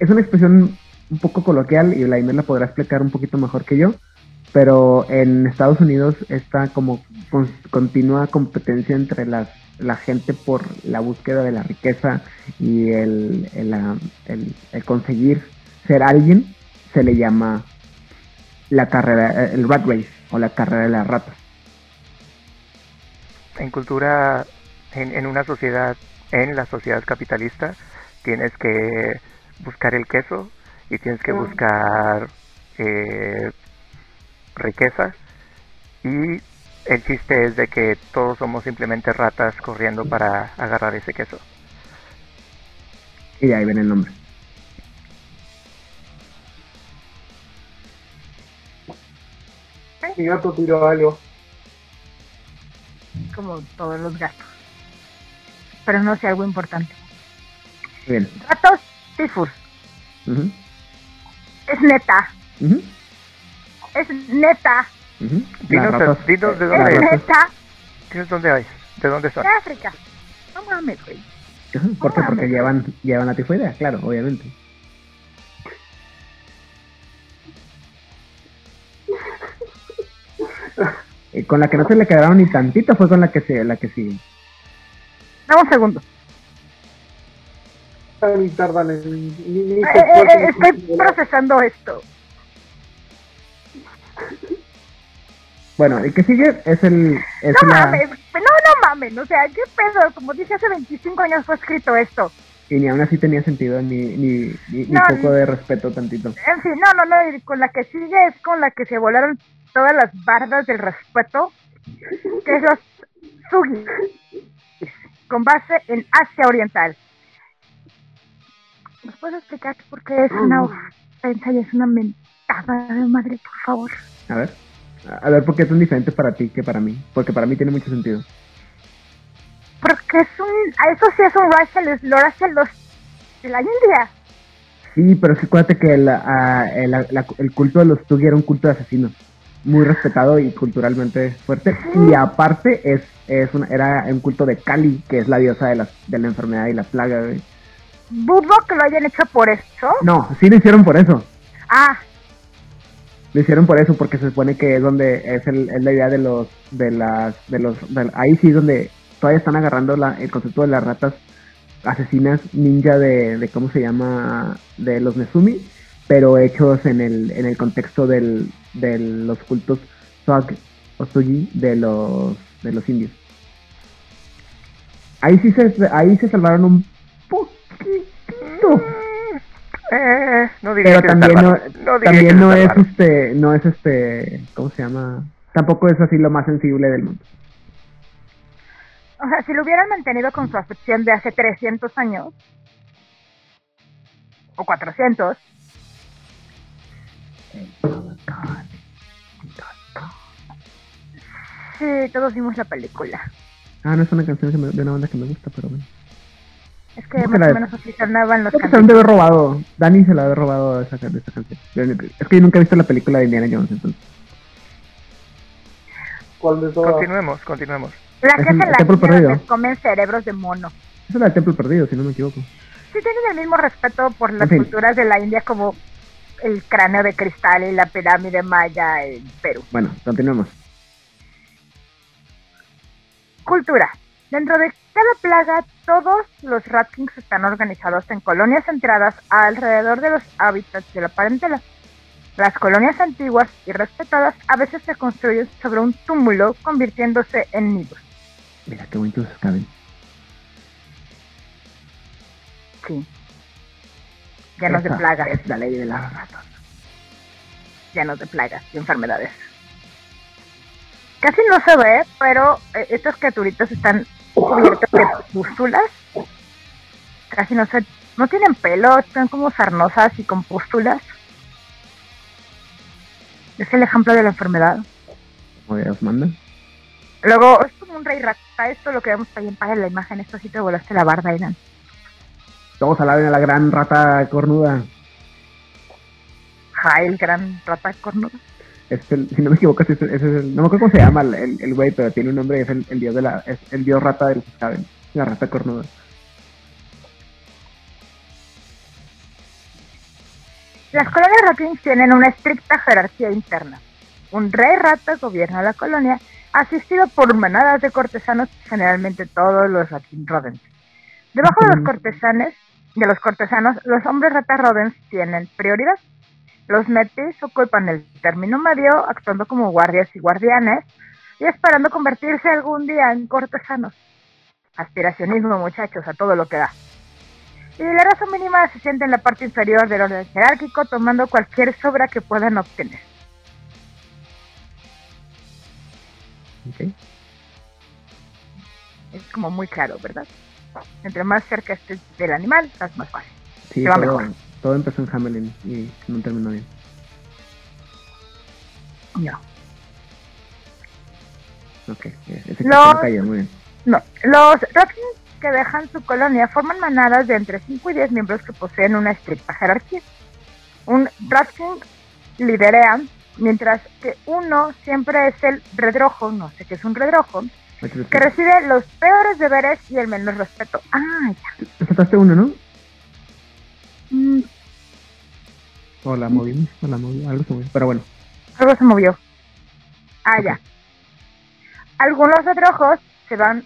es una expresión un poco coloquial y Vladimir la podrá explicar un poquito mejor que yo, pero en Estados Unidos está como con- continua competencia entre las, la gente por la búsqueda de la riqueza y el, el, el conseguir ser alguien, se le llama la carrera, eh, el rat race o la carrera de las ratas. En cultura, en, en una sociedad, en la sociedad capitalista, tienes que buscar el queso y tienes que buscar eh, riqueza. Y el chiste es de que todos somos simplemente ratas corriendo para agarrar ese queso. Y ahí viene el nombre. Mi gato tiró algo. como todos los gatos. Pero no sé algo importante. Bien. Ratos tifus. Ujú, Es neta. ujú, Es neta. Dinos, Las ratas- dinos de dónde Es neta. ¿Dinos dónde hay? ¿De dónde son? De África. No mames, güey. ¿Por qué? Porque llevan, llevan la tifoidea, claro, obviamente. Y con la que no se le quedaron ni tantito fue con la que se, la que sigue. Dame un segundo. Ni tardan en. Ni, ni Eh, se eh, esfuerzan eh, en estoy procesando esto. Bueno, el que sigue es el... Es No la, mames. No, no mames. O sea, ¿qué pedo? Como dije hace 25 años fue escrito esto. Y ni aún así tenía sentido, ni, ni, ni, ni poco de respeto tantito. En fin, no, no, no. y con la que sigue es con la que se volaron todas las bardas del respeto. Que es los Sugis. Con base en Asia Oriental. ¿Nos puedes explicar por qué es una ofensa y es una mentada de madre, por favor? A ver. A ver, ¿por qué es tan diferente para ti que para mí? Porque para mí tiene mucho sentido. Porque es un. a Eso sí es un racial slur hacia los de la India. Sí, pero es que acuérdate que el, ah, el, la- el culto de los Tugi era un culto de asesinos. Muy respetado y culturalmente fuerte. Y aparte es, es una, era un culto de Kali, que es la diosa de, las, de la enfermedad y la plaga. güey. Dudo que lo hayan hecho por eso. No, sí lo hicieron por eso. Ah, Lo hicieron por eso, porque se supone que es donde es, el, es la idea de los, de las, de los, de- ahí sí es donde todavía están agarrando la, el concepto de las ratas asesinas ninja de, de cómo se llama, de los Nezumi, pero hechos en el, en el contexto del, de los cultos Thug o Sugi de los, de los indios. Ahí sí se, ahí se salvaron un poquitito. Eh, no diría pero que también no, también es este no es este cómo se llama tampoco es así lo más sensible del mundo o sea, si lo hubieran mantenido con su afección de hace 300 años, o 400, sí, todos vimos la película. ah no es una canción que de una banda que me gusta pero bueno Es que ¿Cómo que más la- o menos así sonaban los creo que se han cantantes. de haber robado Dani se la había robado esa, de esa canción es que yo nunca he visto la película de Indiana Jones entonces ¿Cuál de todas? Continuemos, continuemos. La que Es en la perdido. donde comen cerebros de mono. esa es la del Templo Perdido si no me equivoco Sí tienen el mismo respeto por las En fin. culturas de la India como el cráneo de cristal y la pirámide maya en Perú. bueno continuemos Cultura. Dentro de cada plaga, todos los Rat Kings están organizados en colonias centradas alrededor de los hábitats de la parentela. Las colonias antiguas y respetadas a veces se construyen sobre un túmulo, convirtiéndose en nidos. mira qué bonitos caben Sí. Llenos de Esa plagas, es la ley de las ratas llenos de plagas y enfermedades. Casi no se ve, pero eh, estas criaturitas están cubiertas de pústulas. Casi no se, no tienen pelo, están como sarnosas y con pústulas. Es el ejemplo de la enfermedad. como Dios manda Luego, es como un rey rata, esto lo que vemos también para la imagen, esto sí te volaste la barda, Aidan. todos alaben a la gran rata cornuda Jael, gran rata cornuda. Es el, si no me equivoco, es, es el, no me acuerdo cómo se llama el, el güey, pero tiene un nombre, es el, el dios de la, es el dios rata del Haven, la rata cornuda. Las colonias Ratlings tienen una estricta jerarquía interna. Un rey rata gobierna la colonia, asistido por manadas de cortesanos, generalmente todos los Ratling Rodents. Debajo de los cortesanes, de los cortesanos, los hombres rata Rodents tienen prioridad. Los metis ocupan el término medio, actuando como guardias y guardianes, y esperando convertirse algún día en cortesanos. Aspiracionismo, muchachos, a todo lo que da. Y la raza mínima se siente en la parte inferior del orden jerárquico, tomando cualquier sobra que puedan obtener. ¿ok? Es como muy claro, ¿verdad? Entre más cerca estés del animal, estás más fácil. Sí, va todo, mejor. todo empezó en Hamelin y no terminó bien. No. Ok, ese no. cayó, muy bien. No, los que dejan su colonia forman manadas de entre 5 y 10 miembros que poseen una estricta jerarquía. Un Ratling liderea, mientras que uno siempre es el redrojo, no sé qué es un redrojo, que recibe los peores deberes y el menos respeto. Ah, ya. Te saltaste uno, ¿no? Mm, O la movimos, o la movimos, algo se movió. Pero bueno, algo se movió. Ah, ya. Algunos redrojos se van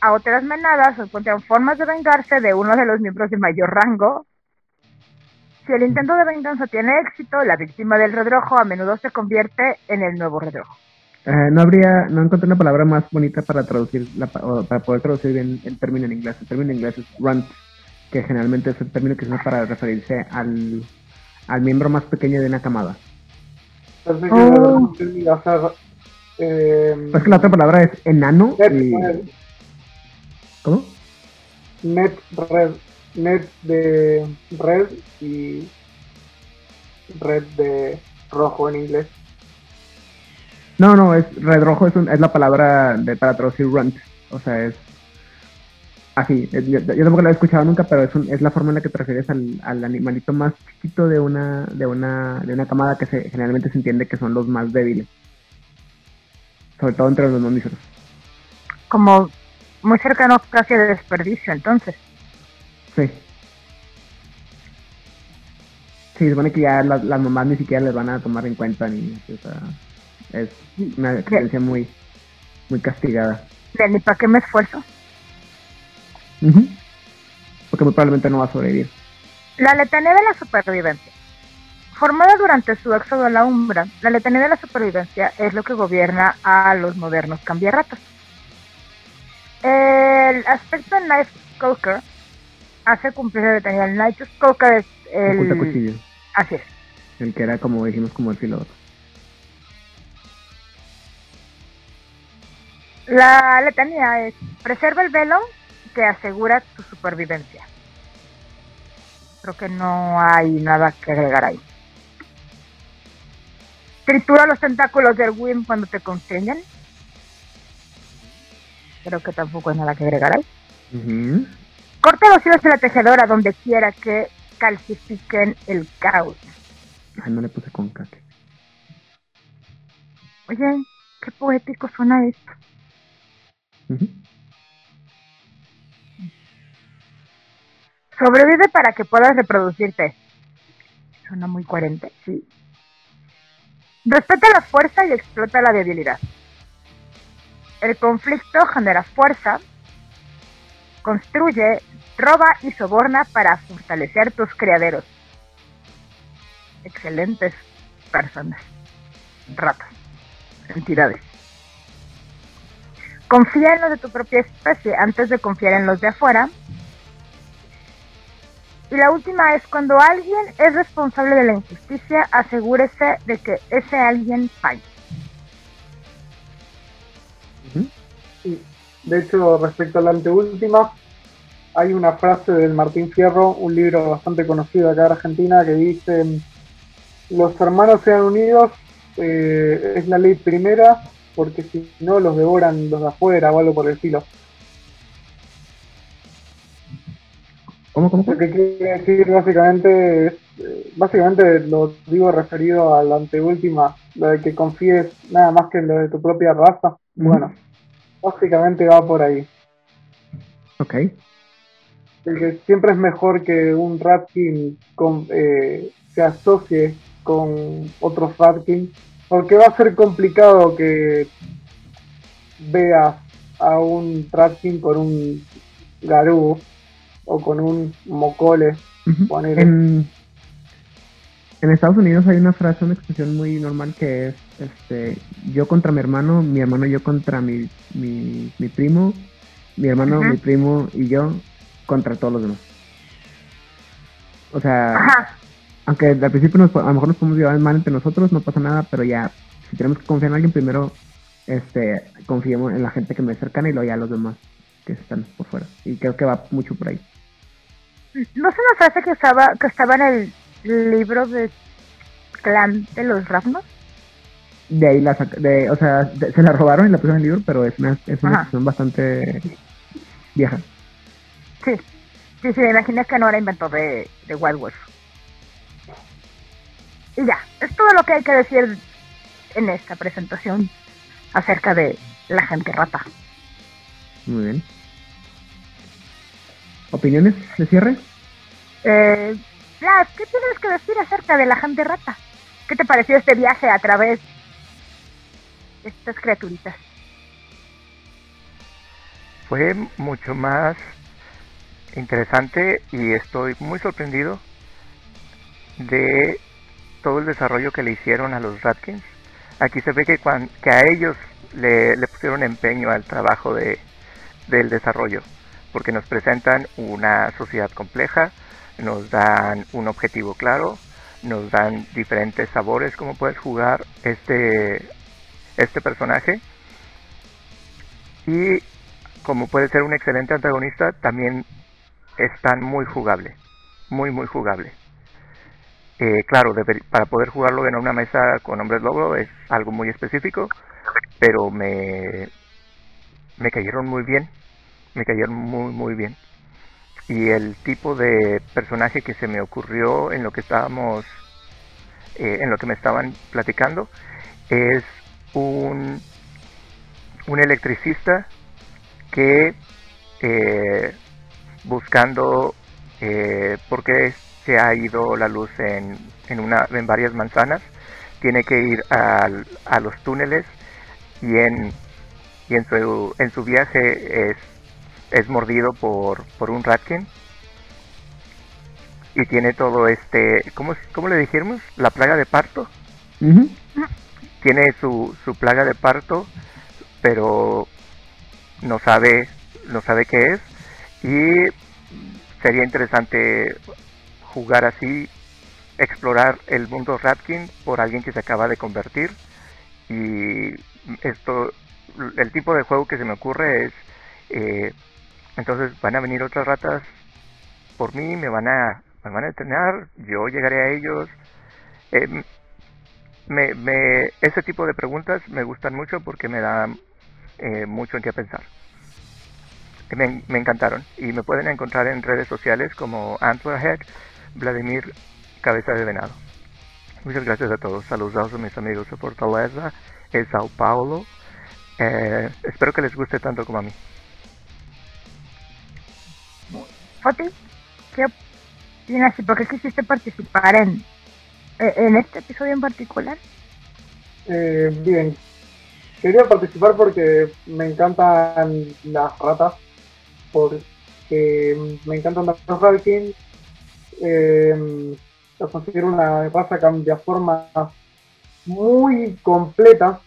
a otras manadas o encuentran formas de vengarse de uno de los miembros de mayor rango. Si el intento de venganza tiene éxito, la víctima del redrojo a menudo se convierte en el nuevo redrojo. Eh, no habría, no encontré una palabra más bonita para traducir, la, o para poder traducir bien el término en inglés. El término en inglés es runt, que generalmente es el término que se usa para referirse al, al miembro más pequeño de una camada. Que Oh. Eh, Pues es que la otra palabra es enano net, y... red, ¿Cómo? net red. Net de red y red de rojo en inglés. No, no, es red rojo es, un- es la palabra de, para traducir runt. O sea, es así. es- yo, yo tampoco la he escuchado nunca, pero es, un- es la forma en la que te refieres al, al animalito más chiquito de una, de una, de una camada que se, generalmente se entiende que son los más débiles. Sobre todo entre los mamíferos. Como muy cercano casi a desperdicio, entonces. Sí. Sí, supone que ya las, las mamás ni siquiera les van a tomar en cuenta ni, o sea, es una experiencia muy, muy castigada. Ni para qué me esfuerzo. Porque muy probablemente no va a sobrevivir. La letanía de la supervivencia. Formada durante su éxodo a la Umbra, la letanía de la supervivencia es lo que gobierna a los modernos cambiarratas. El aspecto de Knife Skulker hace cumplir la letanía. El Knife Skulker es Oculta el... cuchillo. Así es. El que era como dijimos como el piloto. La letanía es preserva el velo que asegura tu supervivencia. Creo que no hay nada que agregar ahí. Tritura los tentáculos del Wim cuando te constriñen. Creo que tampoco hay nada que agregar ahí. Corta los hilos de la tejedora donde quiera que calcifiquen el caos. Ay, no le puse con caque. Oye, qué poético suena esto. Sobrevive para que puedas reproducirte. Suena muy coherente, sí. Respeta la fuerza y explota la debilidad. El conflicto genera fuerza, construye, roba y soborna para fortalecer tus criaderos. Excelentes personas. Ratas. Entidades. Confía en los de tu propia especie antes de confiar en los de afuera. Y la última es cuando alguien es responsable de la injusticia, asegúrese de que ese alguien pague. De hecho, respecto a la anteúltima, hay una frase del Martín Fierro, un libro bastante conocido acá en Argentina, que dice, los hermanos sean unidos, eh, es la ley primera, porque si no los devoran los de afuera o algo por el estilo. ¿Cómo, cómo? Lo que quiere decir básicamente es, eh, básicamente lo digo referido a la anteúltima, lo de que confíes nada más que en lo de tu propia raza. Bueno, básicamente va por ahí. Ok. De que siempre es mejor que un Ratkin con, eh, se asocie con otros Ratkin, porque va a ser complicado que veas a un Ratkin con un Garú o con un Mocole. Ponele. En, en Estados Unidos hay una frase, una expresión muy normal que es este yo contra mi hermano, mi hermano yo contra mi, mi, mi primo, mi hermano, mi primo y yo contra todos los demás. O sea, Ajá. Aunque al principio nos, a lo mejor nos podemos llevar mal entre nosotros, no pasa nada, pero ya, si tenemos que confiar en alguien, primero este confiemos en la gente que me cercana y luego ya los demás que están por fuera. Y creo que va mucho por ahí. ¿No es una frase que estaba, que estaba en el libro de clan de los Ravnos? De ahí la de, o sea, de- se la robaron y la pusieron en el libro, pero es una, es una expresión bastante vieja. Sí. Sí, sí, me que no era invento de, de Wild Wolf. Y ya, es todo lo que hay que decir en esta presentación acerca de la gente rata. Muy bien. ¿Opiniones de cierre? Eh, Blas, ¿qué tienes que decir acerca de la gente rata? ¿Qué te pareció este viaje a través de estas criaturitas? Fue mucho más interesante y estoy muy sorprendido de todo el desarrollo que le hicieron a los Ratkins. Aquí se ve que, que a ellos le, pusieron empeño al trabajo de, del desarrollo, porque nos presentan una sociedad compleja, nos dan un objetivo claro, nos dan diferentes sabores como puedes jugar este, este personaje y como puede ser un excelente antagonista, también están muy jugable, muy muy jugable. Eh, claro, para poder jugarlo en una mesa con hombres lobo es algo muy específico, pero me, me cayeron muy bien, me cayeron muy muy bien. Y el tipo de personaje que se me ocurrió en lo que estábamos, eh, en lo que me estaban platicando, es un, un electricista que eh, buscando eh, por qué se ha ido la luz en, en, una, en varias manzanas, tiene que ir al- a los túneles y en, y en, su, en su viaje es, es mordido por, por un ratkin y tiene todo este, ¿cómo, cómo le dijimos? La plaga de parto Ujú. tiene su, su plaga de parto, pero no sabe, no sabe qué es. Y sería interesante jugar así, explorar el mundo Ratkin por alguien que se acaba de convertir. Y esto, el tipo de juego que se me ocurre es, eh, entonces van a venir otras ratas por mí, me van a, me van a entrenar, yo llegaré a ellos. Eh, me, me, ese tipo de preguntas me gustan mucho porque me dan eh, mucho en qué pensar. Me, me encantaron y me pueden encontrar en redes sociales como Antlerhead, Vladimir Cabeza de Venado. Muchas gracias a todos. Saludos a mis amigos de Fortaleza, en Sao Paulo. Eh, espero que les guste tanto como a mí. Foti, ¿qué opinas y por qué quisiste participar en, eh, en este episodio en particular? Eh, bien, quería participar porque me encantan las ratas, porque me encantan los Ralkins, eh, los considero una raza cambiaforma muy completa.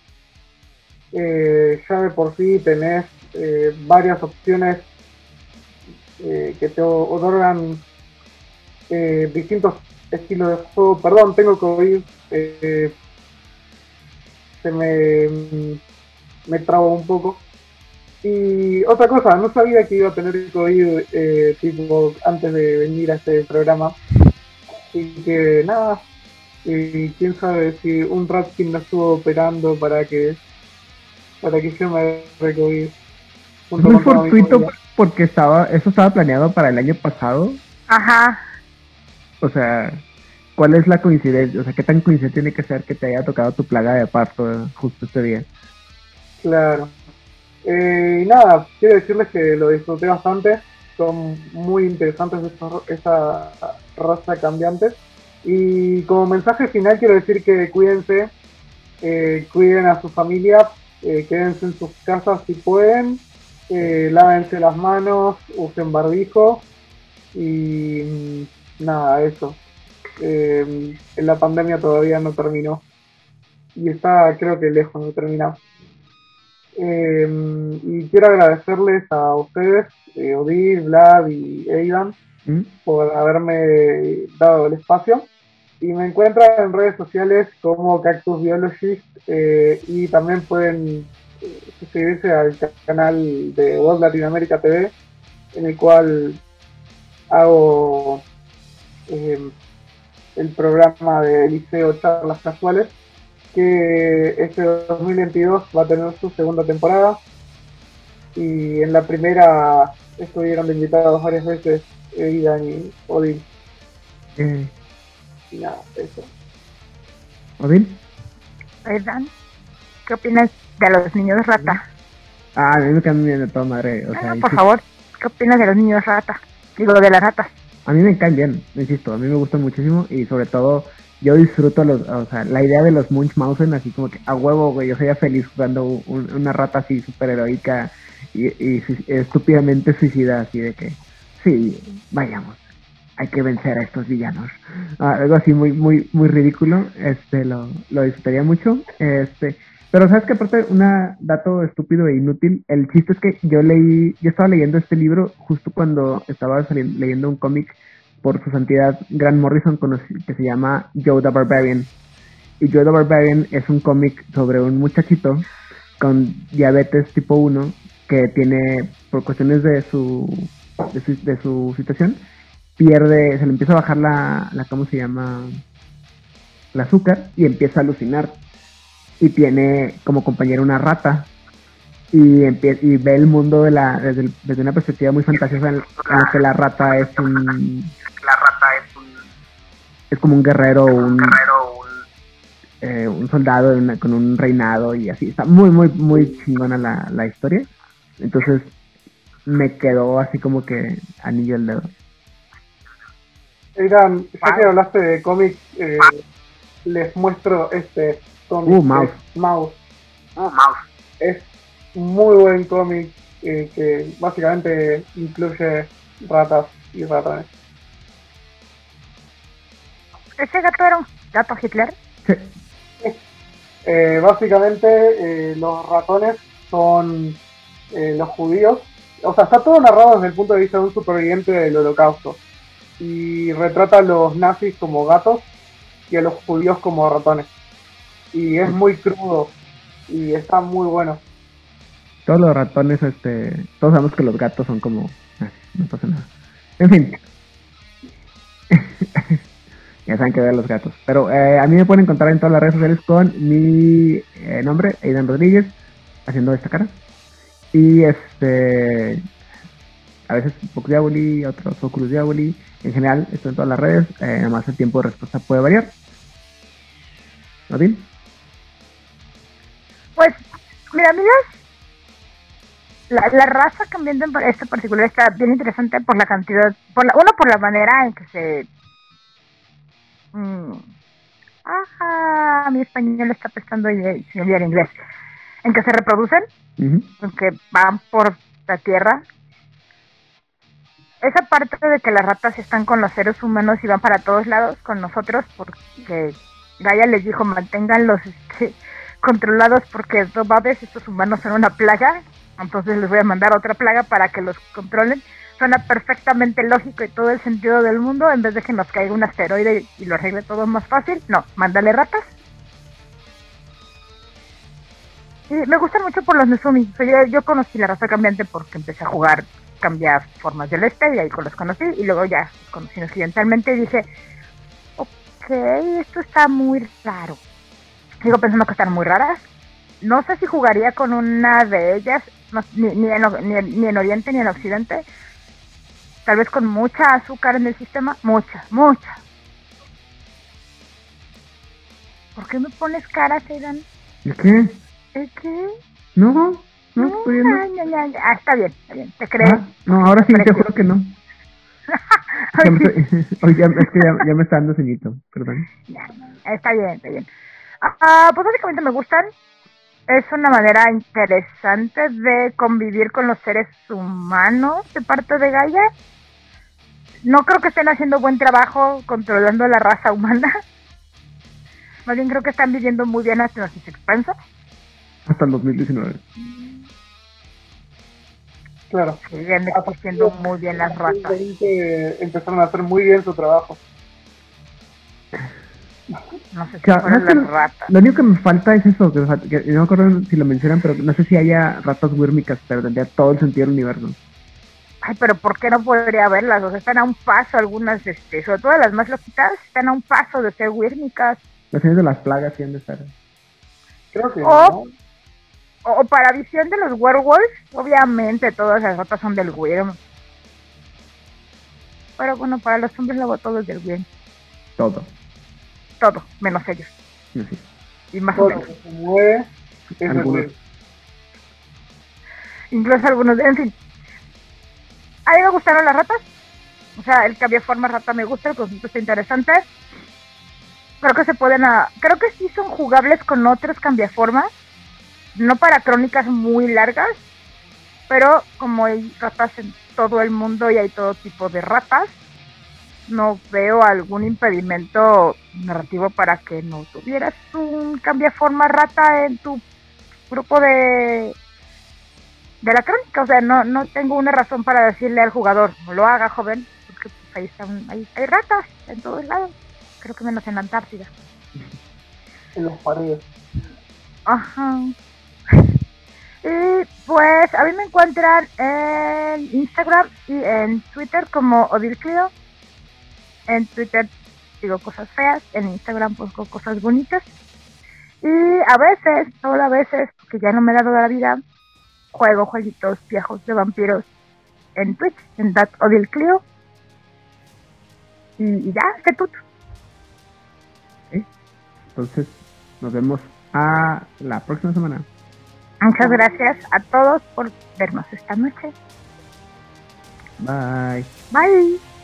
Eh, ya de por sí tenés eh, varias opciones eh, que te otorgan distintos estilos de juego. Perdón, tengo COVID. se me, me trabo un poco. Y otra cosa, no sabía que iba a tener COVID eh, tipo antes de venir a este programa. Así que nada, y quién sabe si un Ratkin lo estuvo operando para que para que yo me junto Muy fortuito porque estaba, eso estaba planeado para el año pasado Ajá. O sea, ¿cuál es la coincidencia? O sea, ¿qué tan coincidente tiene que ser que te haya tocado tu plaga de parto justo este día? Claro. Eh, y nada, quiero decirles que lo disfruté bastante. Son muy interesantes esa raza cambiante. Y como mensaje final quiero decir que cuídense, eh, cuiden a su familia, eh, quédense en sus casas si pueden, eh, lávense las manos, usen barbijo y mm, nada, eso. Eh, la pandemia todavía no terminó y está creo que lejos de terminar. Eh, y quiero agradecerles a ustedes, eh, Odil, Vlad y Aidan, ¿Mm? por haberme dado el espacio. Y me encuentran en redes sociales como Cactus Biologist eh, y también pueden eh, suscribirse al canal de World Latinoamérica TV, en el cual hago eh, el programa de Liceo Charlas Casuales, que este 2022 va a tener su segunda temporada. Y en la primera estuvieron invitados varias veces Idan y Odin. Eh, Y nada, eso. ¿Verdad? ¿Qué opinas de los niños rata? Ah, a mí me caen bien de toda madre. O sea, por sí- favor, ¿qué opinas de los niños rata? Digo, de las ratas. A mí me caen bien, insisto, a mí me gustan muchísimo y sobre todo yo disfruto los, o sea, la idea de los Munchausen así como que a huevo, güey, yo sería feliz jugando un- una rata así súper heroica y, y estúpidamente suicida, así de que, sí, vayamos, hay que vencer a estos villanos. Ah, algo así muy, muy, muy ridículo, este, lo, lo disfrutaría mucho, este, pero sabes que aparte, un dato estúpido e inútil, el chiste es que yo leí, yo estaba leyendo este libro justo cuando estaba sali- leyendo un cómic por su santidad Grant Morrison que se llama Joe the Barbarian. Y Joe the Barbarian es un cómic sobre un muchachito con diabetes tipo 1 que tiene, por cuestiones de su, de su, de su situación, pierde, se le empieza a bajar la, la ¿cómo se llama? El azúcar y empieza a alucinar y tiene como compañero una rata y empie- y ve el mundo de la desde, desde una perspectiva muy fantasiosa en la que la rata es un La rata es un es como un guerrero un, guerrero, un eh, un soldado una- con un reinado y así está muy muy muy chingona la, la historia entonces me quedó así como que anillo el dedo ya que hablaste de cómics, eh, les muestro este cómic. Uh, Mouse. es Mouse. uh, mouse. Es muy buen cómic eh, que básicamente incluye ratas y ratones. ¿Ese gato era un gato Hitler? Sí, Eh, básicamente eh, los ratones son eh, los judíos. O sea, está todo narrado desde el punto de vista de un superviviente del holocausto. Y retrata a los nazis como gatos y a los judíos como ratones. Y es muy crudo y está muy bueno. todos los ratones este todos sabemos que los gatos son como ah, no pasa nada en fin ya saben que ver los gatos. Pero eh, a mí me pueden encontrar en todas las redes sociales con mi eh, nombre Aidan Rodríguez haciendo esta cara. Y este a veces Poco Diaboli, otros Oculus Diaboli. En general estoy en todas las redes eh, además el tiempo de respuesta puede variar. ¿Odín? Pues, mira, mira, la, la raza cambiando en este particular está bien interesante por la cantidad, por la, uno por la manera en que se... Mm, ajá, mi español está prestando y sin olvidar inglés. En que se reproducen, en que van por la tierra. Esa parte de que las ratas están con los seres humanos y van para todos lados con nosotros, porque Gaia les dijo manténganlos este, controlados porque no mames, estos humanos son una plaga, entonces les voy a mandar otra plaga para que los controlen. Suena perfectamente lógico y todo el sentido del mundo, en vez de que nos caiga un asteroide y lo arregle todo más fácil, no, mándale ratas. Y me gustan mucho por los Nezumi. O yo, conocí la raza cambiante porque empecé a jugar cambiar formas del este y ahí los conocí y luego ya los conocí occidentalmente y dije, ok, esto está muy raro. Sigo pensando que están muy raras. No sé si jugaría con una de ellas, ni, en, ni, ni en Oriente ni en Occidente. Tal vez con mucha azúcar en el sistema, mucha, mucha. ¿Por qué me pones cara, Seidan? ¿El qué? ¿El qué? No, no, estoy viendo. ay, ay, ay. Ah, está bien, está bien, te creo. Ah, no, ahora sí te juro que no. Ya me estoy- Oye, ya- es que ya, ya me está dando ceñito, perdón. Está bien, está bien. Ah, pues básicamente me gustan. Es una manera interesante de convivir con los seres humanos de parte de Gaia. No creo que estén haciendo buen trabajo controlando la raza humana. Más bien creo que están viviendo muy bien hasta sus expensas. Hasta el 2019. Claro. Siguen existiendo muy bien las ratas. 2020 empezaron a hacer muy bien su trabajo. No sé si Claro, fueron no es que las ratas. Lo único que me falta es eso, que, que no me acuerdo si lo mencionan, pero no sé si haya ratas wírmicas, pero tendría todo el sentido del universo. Ay, pero ¿por qué no podría verlas? O sea, están a un paso algunas, este, sobre todo las más loquitas, están a un paso de ser wírmicas. Las de las plagas sí han de estar. Creo que. O, o para visión de los werewolves, obviamente todas las ratas son del Wyrm. Pero bueno, para los hombres luego todo es del Wyrm. Todo. Todo, menos ellos. Así. Y más todo o menos. Algunos. Incluso algunos, en fin. A mí me gustaron las ratas. O sea, el cambio de forma rata me gusta, el concepto está interesante. Creo que se pueden... a- creo que sí son jugables con otros cambiaformas. No para crónicas muy largas. Pero como hay ratas en todo el mundo y hay todo tipo de ratas, no veo algún impedimento narrativo para que no tuvieras un cambiaforma rata en tu grupo de de la crónica, o sea, no, no tengo una razón para decirle al jugador, no lo haga, joven, porque pues, ahí están, ahí hay ratas en todos lados, creo que menos en la Antártida. en las paredes. Ajá. Y pues a mí me encuentran en Instagram y en Twitter como Odil Clio. En Twitter digo cosas feas, en Instagram pongo cosas bonitas. Y a veces, solo a veces, porque ya no me he dado la vida, juego jueguitos viejos de vampiros en Twitch, en That Odil Clio. Y, y ya, este tuto. Entonces, nos vemos a la próxima semana. Muchas gracias a todos por vernos esta noche. Bye. Bye.